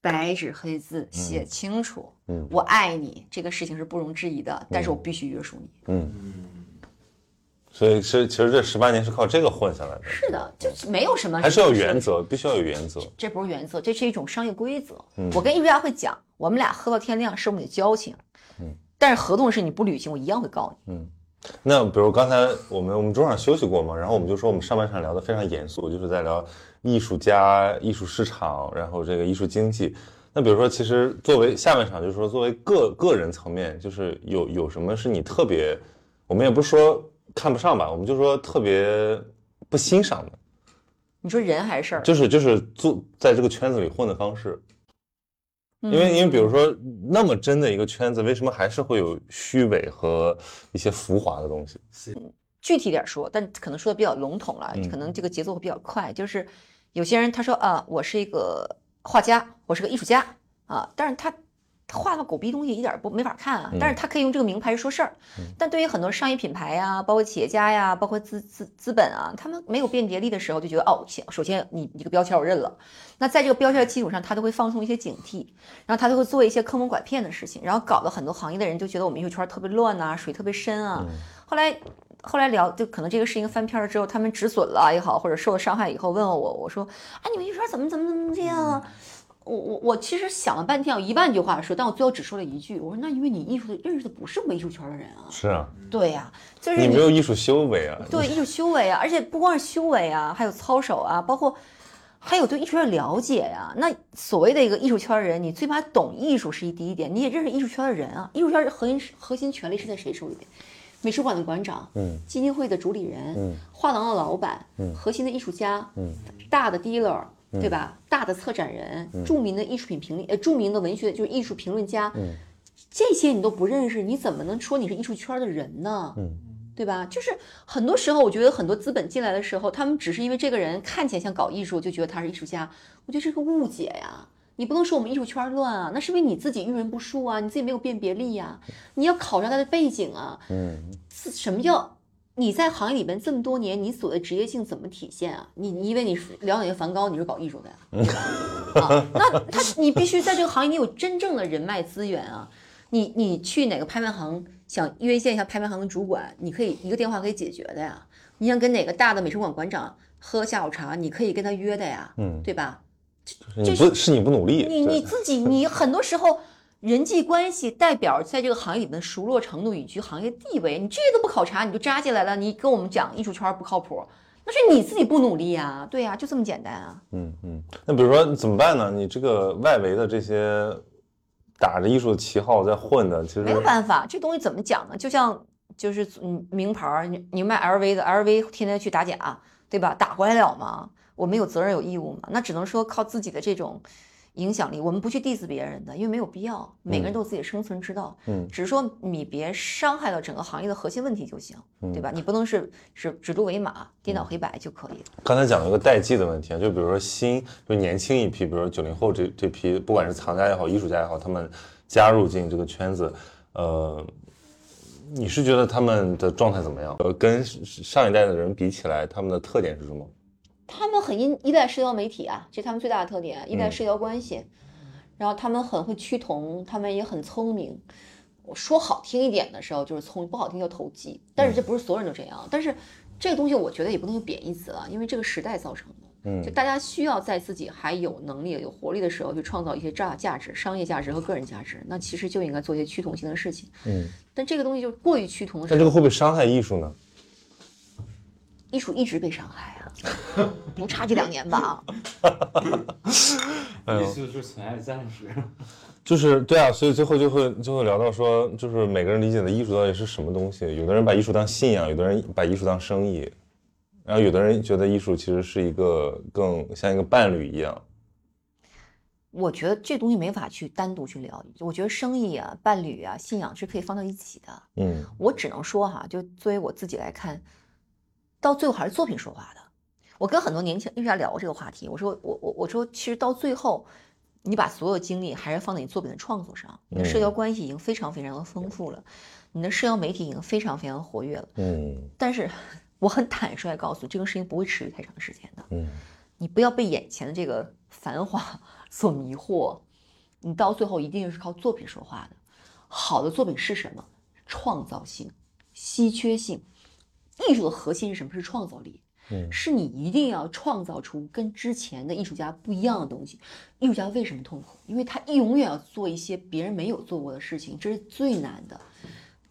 白纸黑字写清楚，嗯，我爱你这个事情是不容置疑的，但是我必须约束你，嗯，所以是其实这十八年是靠这个混下来的，是的，就没有什么，还是要原则，必须要有原则，这不是原则，这是一种商业规则。我跟艺术家会讲，我们俩喝到天亮是我们的交情，嗯，但是合同是你不履行，我一样会告你，嗯。那比如刚才我们我们中场休息过嘛，然后我们就说我们上半场聊的非常严肃，就是在聊艺术家、艺术市场，然后这个艺术经济。那比如说，其实作为下半场，就是说作为个个人层面，就是有有什么是你特别，我们也不是说看不上吧，我们就说特别不欣赏的。你说人还是事儿？就是就是做在这个圈子里混的方式。因为因为比如说那么真的一个圈子，为什么还是会有虚伪和一些浮华的东西？具体点说，但可能说的比较笼统了，可能这个节奏会比较快。就是有些人他说啊，我是一个画家，我是个艺术家啊，但是他画个狗逼东西一点不没法看啊，但是他可以用这个名牌说事儿。但对于很多商业品牌呀，包括企业家呀，包括资资资本啊，他们没有辨别力的时候，就觉得哦，行，首先你这个标签我认了。那在这个标签的基础上，他都会放松一些警惕，然后他都会做一些坑蒙拐骗的事情，然后搞得很多行业的人就觉得我们艺术圈特别乱呐，水特别深啊。后来后来聊，就可能这个事情翻篇了之后，他们止损了也好，或者受了伤害以后，问问我，我说啊，你们艺术圈怎么怎么怎么这样啊？我我我其实想了半天，有一万句话说，但我最后只说了一句，我说那因为你艺术的认识的不是我们艺术圈的人啊。是啊。对呀，就是你没有艺术修为啊。对，艺术修为啊，而且不光是修为啊，还有操守啊，包括还有对艺术圈的了解呀。那所谓的一个艺术圈的人，你最起码懂艺术是一第一点，你也认识艺术圈的人啊。艺术圈核心核心权利是在谁手里边？美术馆的馆长，嗯，基金会的主理人，嗯，画廊的老板，嗯，核心的艺术家，嗯，大的 dealer。对吧？大的策展人，著名的艺术品评论，呃，著名的文学就是艺术评论家，这些你都不认识，你怎么能说你是艺术圈的人呢？嗯，对吧？就是很多时候，我觉得很多资本进来的时候，他们只是因为这个人看起来像搞艺术，就觉得他是艺术家。我觉得这是个误解呀！你不能说我们艺术圈乱啊，那是因为你自己遇人不淑啊，你自己没有辨别力呀。你要考察他的背景啊。嗯，什么叫？你在行业里边这么多年，你所谓职业性怎么体现啊？你你以为你是了解梵高，你是搞艺术的呀？啊，那他你必须在这个行业，你有真正的人脉资源啊。你你去哪个拍卖行想约见一下拍卖行的主管，你可以一个电话可以解决的呀。你想跟哪个大的美术馆馆长喝下午茶，你可以跟他约的呀，嗯，对吧？你不是你不努力，你你自己 你很多时候。人际关系代表在这个行业里的熟络程度以及行业地位，你这些都不考察你就扎进来了，你跟我们讲艺术圈不靠谱，那是你自己不努力呀，对呀，就这么简单啊。嗯嗯，那比如说怎么办呢？你这个外围的这些打着艺术的旗号在混的，其实没有办法，这东西怎么讲呢？就像就是嗯名牌，你你卖 LV 的，LV 天天去打假，对吧？打回来了吗？我们有责任有义务嘛？那只能说靠自己的这种。影响力，我们不去 diss 别人的，因为没有必要。每个人都有自己的生存之道，嗯，只是说你别伤害到整个行业的核心问题就行，对吧？你不能是是指鹿为马、颠倒黑白就可以了。刚才讲了一个代际的问题啊，就比如说新，就年轻一批，比如说九零后这这批，不管是藏家也好，艺术家也好，他们加入进这个圈子，呃，你是觉得他们的状态怎么样？呃，跟上一代的人比起来，他们的特点是什么？他们很依依赖社交媒体啊，这是他们最大的特点，依赖社交关系。然后他们很会趋同，他们也很聪明。我说好听一点的时候就是聪明，不好听叫投机。但是这不是所有人都这样。但是这个东西我觉得也不能用贬义词啊，因为这个时代造成的。嗯，就大家需要在自己还有能力、有活力的时候去创造一些价价值、商业价值和个人价值。那其实就应该做一些趋同性的事情。嗯，但这个东西就过于趋同的时候，那这个会不会伤害艺术呢？艺术一直被伤害啊，不差这两年吧？啊，意思就是存在暂时，就是对啊，所以最后就会就会聊到说，就是每个人理解的艺术到底是什么东西？有的人把艺术当信仰，有的人把艺术当生意，然后有的人觉得艺术其实是一个更像一个伴侣一样。我觉得这东西没法去单独去聊。我觉得生意啊、伴侣啊、信仰是可以放到一起的。嗯，我只能说哈，就作为我自己来看。到最后还是作品说话的。我跟很多年轻艺术家聊过这个话题，我说我我我说其实到最后，你把所有精力还是放在你作品的创作上。你的社交关系已经非常非常的丰富了，你的社交媒体已经非常非常活跃了。嗯。但是我很坦率告诉你，这个事情不会持续太长时间的。嗯。你不要被眼前的这个繁华 所迷惑，你到最后一定是靠作品说话的。好的作品是什么？创造性、稀缺性。艺术的核心是什么？是创造力。嗯，是你一定要创造出跟之前的艺术家不一样的东西。艺术家为什么痛苦？因为他永远要做一些别人没有做过的事情，这是最难的。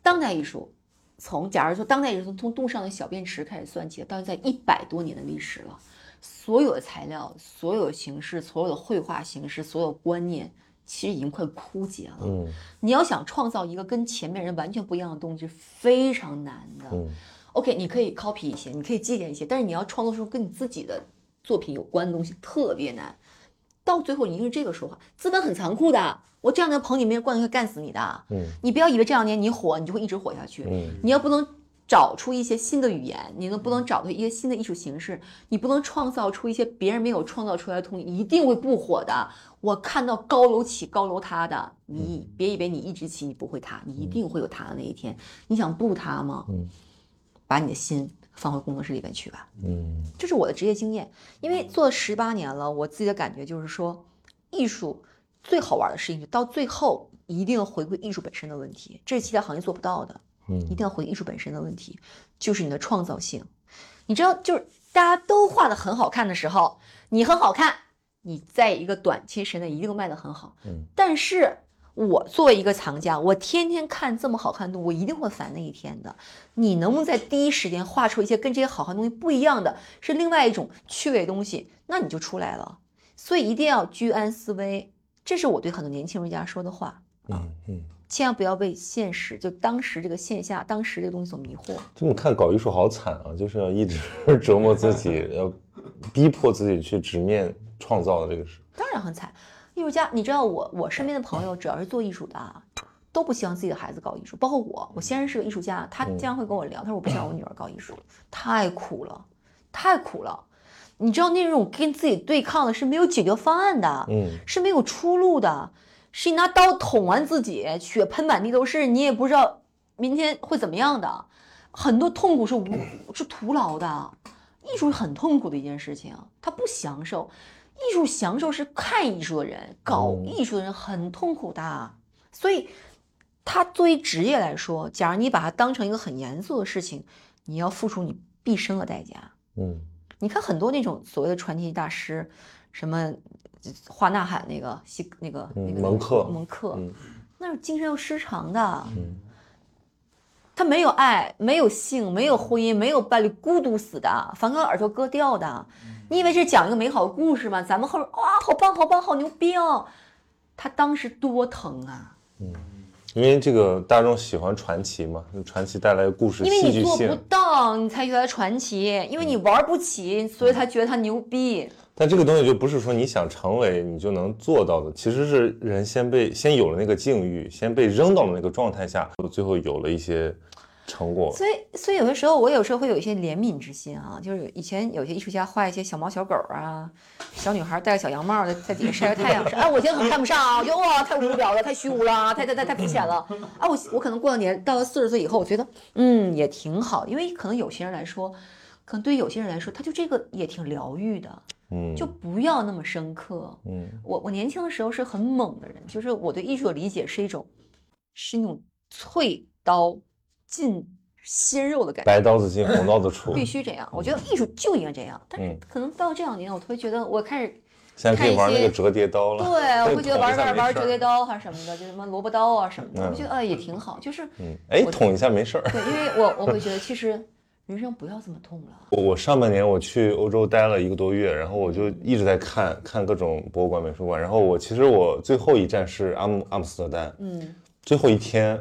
当代艺术，从假如说当代艺术从杜尚的小便池开始算起，到现在一百多年的历史了，所有的材料、所有的形式、所有的绘画形式、所有观念，其实已经快枯竭了。嗯，你要想创造一个跟前面人完全不一样的东西，是非常难的。嗯。OK，你可以 copy 一些，你可以借鉴一些，但是你要创作出跟你自己的作品有关的东西特别难。到最后，你用这个说话，资本很残酷的。我这两年捧你，没人惯会干死你的。嗯，你不要以为这两年你火，你就会一直火下去。嗯，你要不能找出一些新的语言，你能不能找到一些新的艺术形式？你不能创造出一些别人没有创造出来的东西，一定会不火的。我看到高楼起，高楼塌的，你别以为你一直起，你不会塌，你一定会有塌的那一天。你想不塌吗？嗯，把你的心放回工作室里边去吧。嗯，这是我的职业经验，因为做了十八年了，我自己的感觉就是说，艺术最好玩的事情，到最后一定要回归艺术本身的问题，这是其他行业做不到的。嗯，一定要回艺术本身的问题，就是你的创造性。你知道，就是大家都画的很好看的时候，你很好看。你在一个短期之内一定卖的很好，嗯，但是我作为一个藏家，我天天看这么好看的东西，我一定会烦那一天的。你能不能在第一时间画出一些跟这些好看东西不一样的，是另外一种趣味东西，那你就出来了。所以一定要居安思危，这是我对很多年轻艺术家说的话啊，嗯，千万不要被现实，就当时这个线下，当时这个东西所迷惑。就你看搞艺术好惨啊，就是要一直 折磨自己，要逼迫自己去直面。创造的这个事当然很惨，艺术家，你知道我我身边的朋友只要是做艺术的，都不希望自己的孩子搞艺术，包括我，我先生是个艺术家，他经常会跟我聊，他说我不希望我女儿搞艺术，太苦了，太苦了，你知道那种跟自己对抗的是没有解决方案的，嗯，是没有出路的，是你拿刀捅完自己，血喷满地都是，你也不知道明天会怎么样的，很多痛苦是无是徒劳的，艺术是很痛苦的一件事情，它不享受。艺术享受是看艺术的人，搞艺术的人很痛苦的，所以他作为职业来说，假如你把它当成一个很严肃的事情，你要付出你毕生的代价。嗯，你看很多那种所谓的传奇大师，什么画《呐喊》那个西那个那个蒙克蒙克，那是精神要失常的。嗯他没有爱，没有性，没有婚姻，没有伴侣，孤独死的。梵高耳朵割掉的。你以为是讲一个美好的故事吗？咱们后边哇，好棒，好棒，好牛逼哦！他当时多疼啊！嗯，因为这个大众喜欢传奇嘛，传奇带来的故事因为你做不到，你才觉得传奇；因为你玩不起，所以才觉得他牛逼。但这个东西就不是说你想成为你就能做到的，其实是人先被先有了那个境遇，先被扔到了那个状态下，最后有了一些。成果，所以所以有的时候我有时候会有一些怜悯之心啊，就是以前有些艺术家画一些小猫小狗啊，小女孩戴个小羊帽在在底下晒个太阳，说哎我觉得很看不上啊，我觉得哇太无聊了，太虚无了，太太太太肤浅了，啊我我可能过了年到了四十岁以后，我觉得嗯也挺好，因为可能有些人来说，可能对于有些人来说，他就这个也挺疗愈的，嗯，就不要那么深刻，嗯，我我年轻的时候是很猛的人，就是我对艺术的理解是一种是那种淬刀。进鲜肉的感觉，白刀子进红刀子出，必须这样。我觉得艺术就应该这样。但是可能到这两年，我突然觉得我开始现在可以玩那个折叠刀了。对，我会觉得玩 玩玩折叠刀还是什么的，就什么萝卜刀啊什么的，我觉得呃也挺好。就是嗯，哎，捅一下没事儿。对，因为我我会觉得其实人生不要这么痛了。我我上半年我去欧洲待了一个多月，然后我就一直在看看各种博物馆、美术馆。然后我其实我最后一站是阿姆阿姆斯特丹，嗯，最后一天。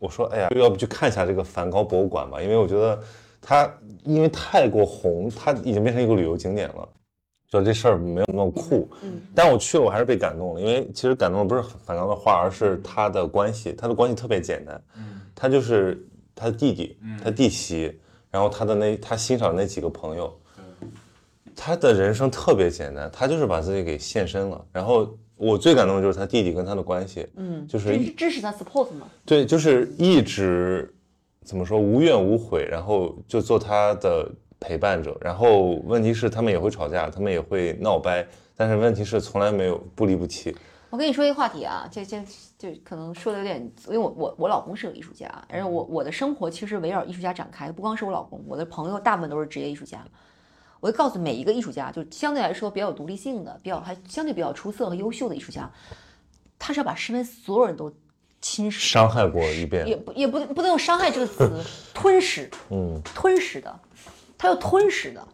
我说，哎呀，要不去看一下这个梵高博物馆吧？因为我觉得他因为太过红，他已经变成一个旅游景点了。就这事儿没有那么酷，嗯，但我去了，我还是被感动了。因为其实感动的不是梵高的画，而是他的关系。他的关系特别简单，嗯，他就是他的弟弟，他弟媳，然后他的那他欣赏那几个朋友，他的人生特别简单，他就是把自己给献身了，然后。我最感动的就是他弟弟跟他的关系，嗯，就是支持他 support 吗？对，就是一直怎么说无怨无悔，然后就做他的陪伴者。然后问题是他们也会吵架，他们也会闹掰，但是问题是从来没有不离不弃。我跟你说一个话题啊，这这就可能说的有点，因为我我我老公是个艺术家，而且我我的生活其实围绕艺术家展开，不光是我老公，我的朋友大部分都是职业艺术家。我会告诉每一个艺术家，就相对来说比较有独立性的、比较还相对比较出色和优秀的艺术家，他是要把身边所有人都侵蚀、伤害过一遍，也不也不不能用伤害这个词，吞噬，嗯，吞噬的，他要吞噬的。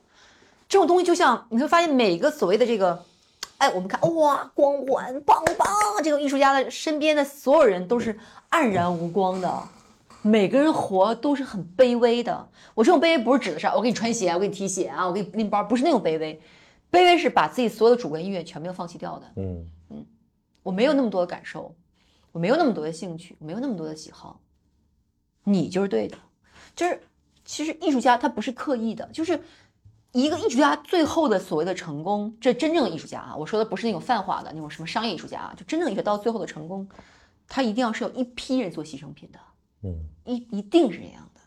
这种东西就像你会发现，每个所谓的这个，哎，我们看哇，光环棒棒，这个艺术家的身边的所有人都是黯然无光的。每个人活都是很卑微的。我这种卑微不是指的是我给你穿鞋，我给你提鞋啊，我给你拎包，不是那种卑微。卑微是把自己所有的主观意愿全部放弃掉的。嗯嗯，我没有那么多的感受，我没有那么多的兴趣，我没有那么多的喜好。你就是对的，就是其实艺术家他不是刻意的，就是一个艺术家最后的所谓的成功，这真正的艺术家啊，我说的不是那种泛化的那种什么商业艺术家啊，就真正艺术到最后的成功，他一定要是有一批人做牺牲品的，嗯，一一定是这样的，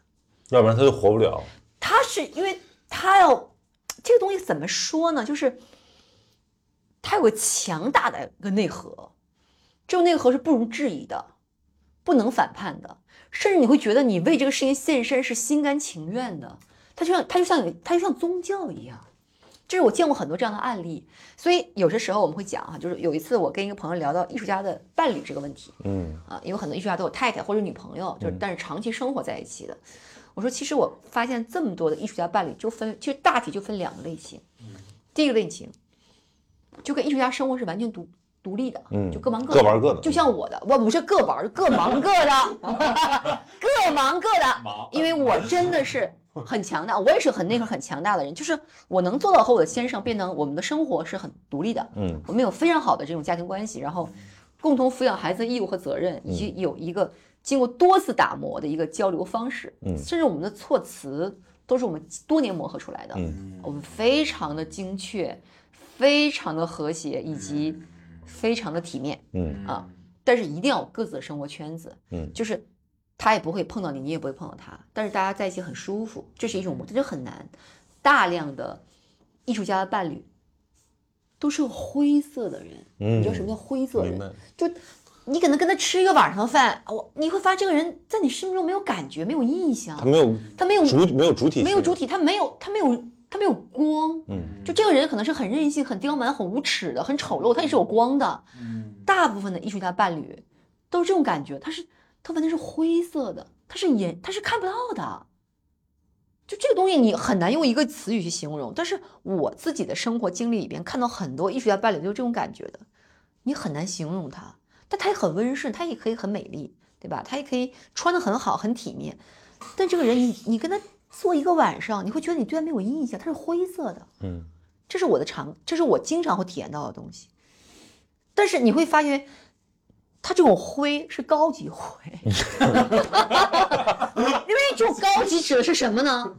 要不然他就活不了。他是因为他要这个东西怎么说呢？就是他有个强大的一个内核，这种内核是不容置疑的，不能反叛的。甚至你会觉得你为这个事情献身是心甘情愿的，他就像他就像，他就像宗教一样。这是我见过很多这样的案例，所以有些时候我们会讲哈，就是有一次我跟一个朋友聊到艺术家的伴侣这个问题，嗯啊，因为很多艺术家都有太太或者女朋友，就是但是长期生活在一起的。我说其实我发现这么多的艺术家伴侣就分，其实大体就分两个类型，第一个类型就跟艺术家生活是完全独。独立的，嗯，就各忙各各玩各的，就像我的，我不是各玩，各忙各的，各忙各的。因为我真的是很强大，我也是很那个很强大的人，就是我能做到和我的先生变成我们的生活是很独立的，嗯，我们有非常好的这种家庭关系，然后共同抚养孩子的义务和责任，以及有一个经过多次打磨的一个交流方式，嗯，甚至我们的措辞都是我们多年磨合出来的，嗯，我们非常的精确，非常的和谐，以及。非常的体面，嗯啊，但是一定要有各自的生活圈子，嗯，就是他也不会碰到你，你也不会碰到他，但是大家在一起很舒服，这是一种，这就很难。大量的艺术家的伴侣都是灰色的人，嗯，你知道什么叫灰色人？就你可能跟他吃一个晚上的饭，我你会发现这个人在你生命中没有感觉，没有印象，他没有，他没有主，没有主体，没有主体，他没有，他没有。他没有光，嗯，就这个人可能是很任性、很刁蛮、很无耻的、很丑陋，他也是有光的，嗯，大部分的艺术家伴侣都是这种感觉，他是他完全是灰色的，他是眼他是看不到的，就这个东西你很难用一个词语去形容，但是我自己的生活经历里边看到很多艺术家伴侣都是这种感觉的，你很难形容他，但他也很温顺，他也可以很美丽，对吧？他也可以穿的很好、很体面，但这个人你你跟他。做一个晚上，你会觉得你对他没有印象，他是灰色的。嗯，这是我的常，这是我经常会体验到的东西。但是你会发现，他这种灰是高级灰，因为这种高级指的是什么呢？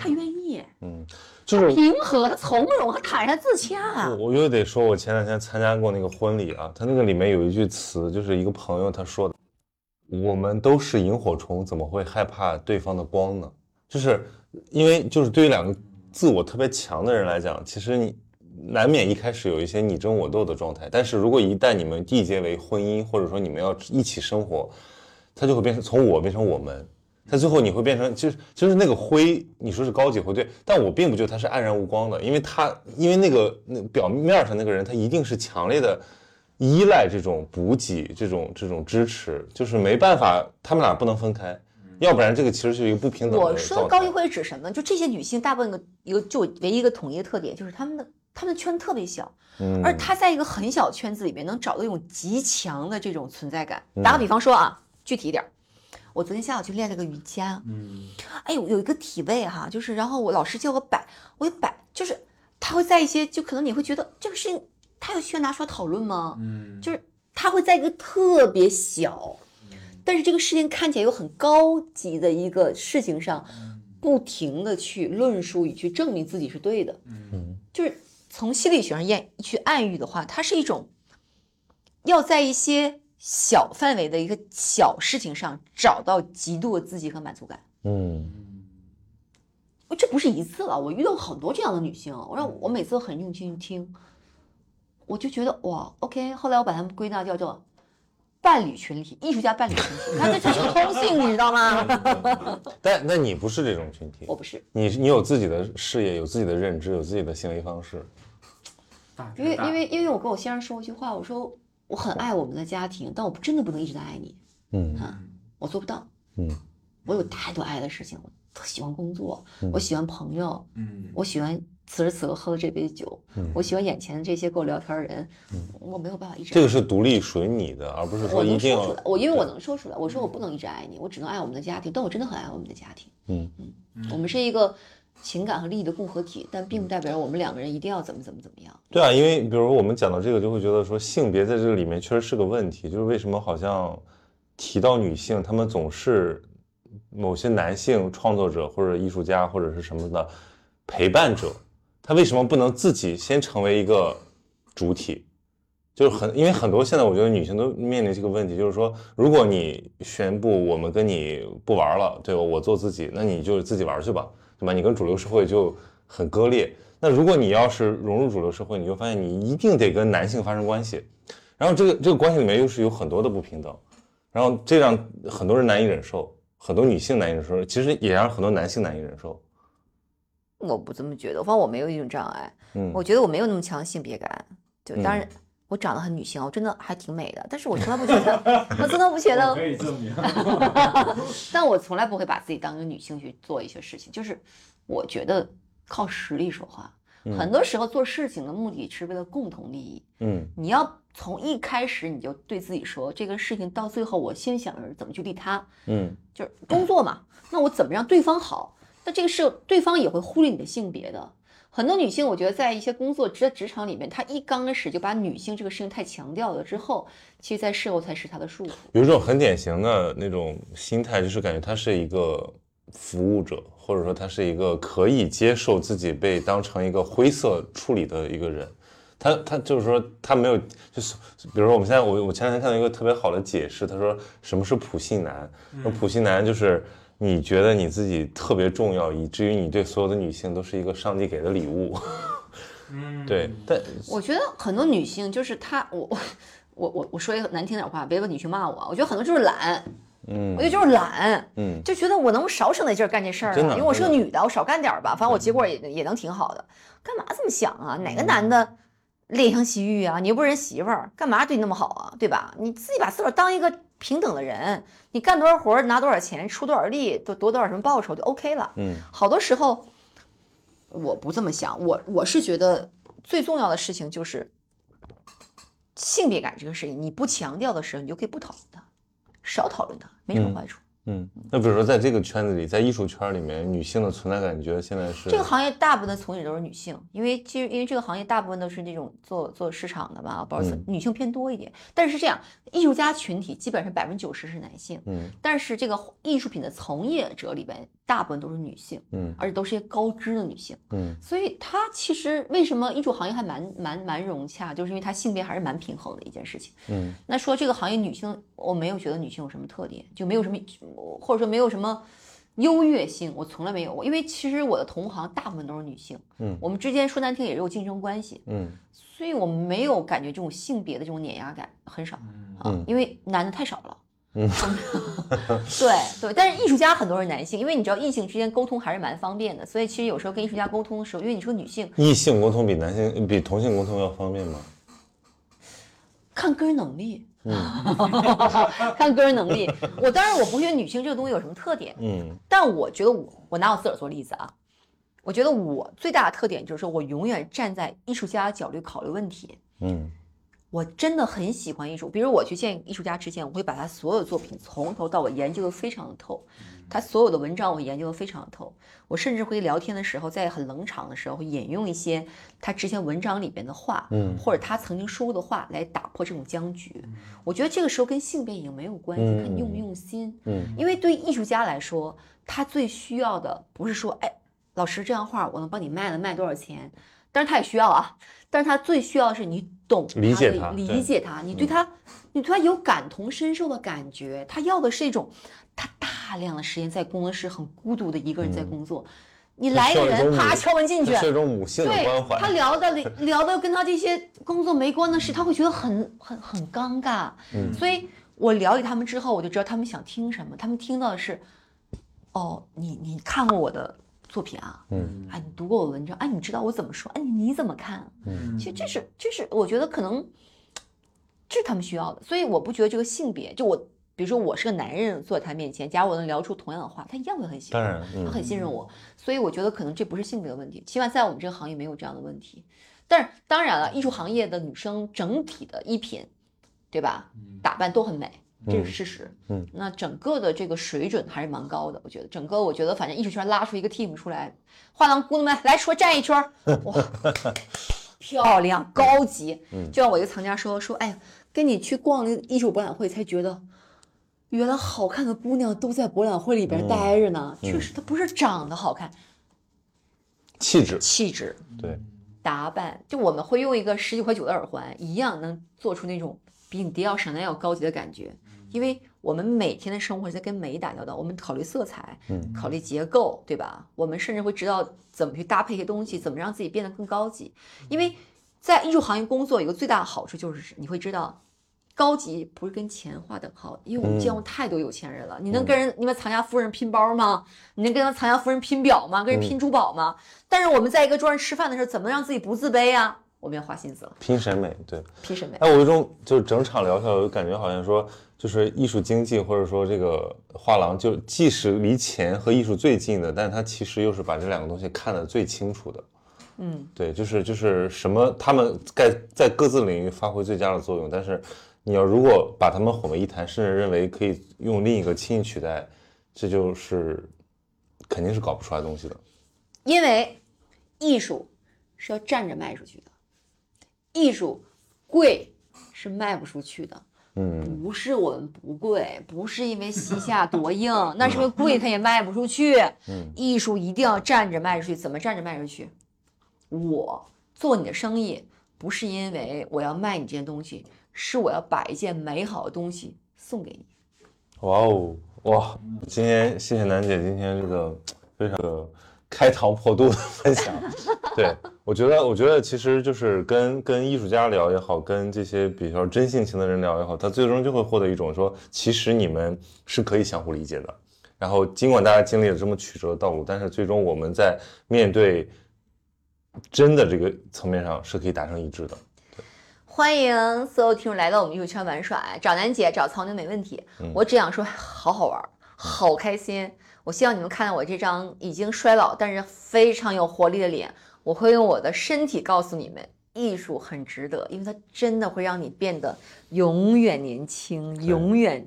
他愿意，嗯，就是平和、他从容、他坦然自洽。我又得说，我前两天参加过那个婚礼啊，他那个里面有一句词，就是一个朋友他说的：“我们都是萤火虫，怎么会害怕对方的光呢？”就是因为就是对于两个自我特别强的人来讲，其实你难免一开始有一些你争我斗的状态。但是如果一旦你们缔结为婚姻，或者说你们要一起生活，它就会变成从我变成我们。它最后你会变成，就是就是那个灰，你说是高级灰对，但我并不觉得它是黯然无光的，因为他因为那个那表面上那个人，他一定是强烈的依赖这种补给，这种这种支持，就是没办法，他们俩不能分开。要不然这个其实是一个不平等。我说的高级会指什么？就这些女性大部分的一个就唯一一个统一的特点，就是她们的她们的圈特别小，而她在一个很小圈子里面能找到一种极强的这种存在感。打个比方说啊，具体一点，我昨天下午去练了个瑜伽，嗯，哎呦有一个体位哈，就是然后我老师叫我摆，我一摆，就是他会在一些就可能你会觉得这个事情他有需要拿出来讨论吗？嗯，就是他会在一个特别小。但是这个事情看起来又很高级的一个事情上，不停的去论述与去证明自己是对的，嗯，就是从心理学上验去暗喻的话，它是一种要在一些小范围的一个小事情上找到极度的自己和满足感，嗯，这不是一次了，我遇到很多这样的女性，我让我每次都很用心听，我就觉得哇，OK，后来我把它们归纳叫做。伴侣群体，艺术家伴侣群体，看这这是个通性，你知道吗？但那你不是这种群体，我不是。你你有自己的事业，有自己的认知，有自己的行为方式。因为因为因为我跟我先生说过一句话，我说我很爱我们的家庭，但我真的不能一直在爱你。嗯，哈，我做不到。嗯，我有太多爱的事情，我特喜欢工作，我喜欢朋友，嗯，我喜欢。此时此刻喝的这杯酒，我喜欢眼前的这些跟我聊天的人，我没有办法一直。这个是独立属于你的，而不是说一定。我出来，我因为我能说出来，我说我不能一直爱你，我只能爱我们的家庭，但我真的很爱我们的家庭。嗯嗯，我们是一个情感和利益的共合体，但并不代表我们两个人一定要怎么怎么怎么样。对啊，因为比如我们讲到这个，就会觉得说性别在这个里面确实是个问题，就是为什么好像提到女性，她们总是某些男性创作者或者艺术家或者是什么的陪伴者，他为什么不能自己先成为一个主体？就是很，因为很多现在我觉得女性都面临这个问题，就是说，如果你宣布我们跟你不玩了，对吧？我做自己，那你就自己玩去吧，对吧？你跟主流社会就很割裂。那如果你要是融入主流社会，你就发现你一定得跟男性发生关系，然后这个这个关系里面又是有很多的不平等，然后这让很多人难以忍受，很多女性难以忍受，其实也让很多男性难以忍受。我不这么觉得，我反正我没有一种障碍，嗯，我觉得我没有那么强的性别感，就当然。我长得很女性，我真的还挺美的，但是我从来不觉得，我真的不觉得可以证明。但我从来不会把自己当一个女性去做一些事情，就是我觉得靠实力说话。很多时候做事情的目的是为了共同利益。嗯，你要从一开始你就对自己说，这个事情到最后我先想着怎么去利他。嗯，就是工作嘛，那我怎么让对方好？那这个是对方也会忽略你的性别的。很多女性，我觉得在一些工作职职场里面，她一刚开始就把女性这个事情太强调了，之后，其实在事后才是她的束缚。有一种很典型的那种心态，就是感觉她是一个服务者，或者说她是一个可以接受自己被当成一个灰色处理的一个人。她她就是说，她没有，就是比如说我们现在，我我前两天看到一个特别好的解释，他说什么是普信男？那普信男就是。你觉得你自己特别重要，以至于你对所有的女性都是一个上帝给的礼物。嗯，对。但我觉得很多女性就是她，我我我我我说一个难听点话，别问你去骂我。我觉得很多就是懒，嗯，我觉得就是懒，嗯，就觉得我能少省点劲儿干这事儿啊，因为我是个女的，我少干点吧，反正我结果也也能挺好的。干嘛这么想啊？哪个男的怜香惜玉啊？你又不是人媳妇儿，干嘛对你那么好啊？对吧？你自己把自个儿当一个。平等的人，你干多少活拿多少钱，出多少力，得得多少什么报酬就 OK 了。嗯，好多时候我不这么想，我我是觉得最重要的事情就是性别感这个事情，你不强调的时候，你就可以不讨论它，少讨论它，没什么坏处。嗯，那比如说在这个圈子里，在艺术圈里面，女性的存在感，你觉得现在是这个行业大部分的从业者都是女性，因为其实因为这个行业大部分都是那种做做市场的吧，包括女性偏多一点。但是这样，艺术家群体基本上百分之九十是男性，嗯，但是这个艺术品的从业者里边。大部分都是女性，嗯，而且都是些高知的女性，嗯，所以它其实为什么艺术行业还蛮蛮蛮融洽，就是因为它性别还是蛮平衡的一件事情，嗯。那说这个行业女性，我没有觉得女性有什么特点，就没有什么，或者说没有什么优越性，我从来没有过，因为其实我的同行大部分都是女性，嗯，我们之间说难听也是有竞争关系，嗯，所以我没有感觉这种性别的这种碾压感很少，啊，因为男的太少了。嗯，对对，但是艺术家很多是男性，因为你知道异性之间沟通还是蛮方便的，所以其实有时候跟艺术家沟通的时候，因为你说女性，异性沟通比男性比同性沟通要方便吗？看个人能力，嗯 看个人能力。我当然我不觉得女性这个东西有什么特点，嗯，但我觉得我我拿我自个儿做例子啊，我觉得我最大的特点就是说我永远站在艺术家角度考虑问题，嗯。我真的很喜欢艺术，比如我去见艺术家之前，我会把他所有作品从头到尾研究的非常的透，他所有的文章我研究的非常的透，我甚至会聊天的时候，在很冷场的时候会引用一些他之前文章里边的话，嗯，或者他曾经说过的话来打破这种僵局。我觉得这个时候跟性别已经没有关系，看你用不用心，嗯，因为对艺术家来说，他最需要的不是说，哎，老师这样画我能帮你卖了卖多少钱。但是他也需要啊，但是他最需要的是你懂理解他，理解他，你对他，你对他有感同身受的感觉。他要的是一种，他大量的时间在工作室很孤独的一个人在工作，你来个人啪敲门进去，是一种母性的关怀。他聊的 聊的跟他这些工作没关的事，他会觉得很很很尴尬。嗯，所以我了解他们之后，我就知道他们想听什么。他们听到的是，哦，你你看过我的。作品啊，嗯，哎，你读过我文章，哎，你知道我怎么说，哎，你你怎么看？嗯，其实这是，这是我觉得可能，这是他们需要的，所以我不觉得这个性别，就我，比如说我是个男人坐在他面前，假如我能聊出同样的话，他一样会很喜欢，他很信任我，所以我觉得可能这不是性别的问题，起码在我们这个行业没有这样的问题。但是当然了，艺术行业的女生整体的衣品，对吧？打扮都很美。这是事实。嗯，那整个的这个水准还是蛮高的，我觉得整个我觉得反正艺术圈拉出一个 team 出来，画廊姑娘们来说站一圈，哇，漂亮，高级。嗯，就像我一个藏家说说，哎，跟你去逛那个艺术博览会才觉得。原来好看的姑娘都在博览会里边待着呢，确实，她不是长得好看，气质，气质，对，打扮，就我们会用一个十九块九的耳环，一样能做出那种比你迪奥、闪奈要高级的感觉。因为我们每天的生活在跟美打交道，我们考虑色彩，嗯，考虑结构，对吧？我们甚至会知道怎么去搭配一些东西，怎么让自己变得更高级。因为在艺术行业工作，有个最大的好处就是你会知道。高级不是跟钱划等号，因为我们见过太多有钱人了。你能跟人你们藏家夫人拼包吗？你能跟藏家夫人拼表吗？跟人拼珠宝吗？但是我们在一个桌上吃饭的时候，怎么让自己不自卑啊？我们要花心思了，拼审美，对，拼审美。哎，我有一种就是整场聊下来，我就感觉好像说就是艺术经济，或者说这个画廊，就即使离钱和艺术最近的，但它其实又是把这两个东西看得最清楚的。嗯，对，就是就是什么，他们该在各自领域发挥最佳的作用。但是，你要如果把他们混为一谈，甚至认为可以用另一个轻易取代，这就是肯定是搞不出来东西的。因为艺术是要站着卖出去的，艺术贵是卖不出去的。嗯。不是我们不贵 不是因为西夏多硬 那是因为贵它也卖不出去。嗯。艺术一定要站着卖出去怎么站着卖出去？我做你的生意不是因为我要卖你这件东西是我要把一件美好的东西送给你。哇哦哇今天谢谢楠姐今天这个非常的开膛破肚的分享。对我觉得我觉得其实就是跟跟艺术家聊也好跟这些比较真性情的人聊也好他最终就会获得一种说其实你们是可以相互理解的。然后尽管大家经历了这么曲折的道路但是最终我们在面对真的这个层面上是可以达成一致的。欢迎所有听众来到我们艺术圈玩耍找楠姐找曹宁没问题。我只想说好好玩好开心我希望你们看到我这张已经衰老但是非常有活力的脸我会用我的身体告诉你们艺术很值得因为它真的会让你变得永远年轻永远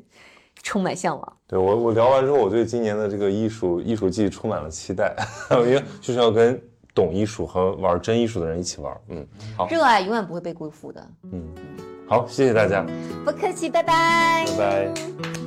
充满向往。对我我聊完之后我对今年的这个艺术艺术季充满了期待 因为就是要跟懂艺术和玩真艺术的人一起玩嗯好。热爱永远不会被辜负的。嗯好谢谢大家。不客气拜拜。拜拜。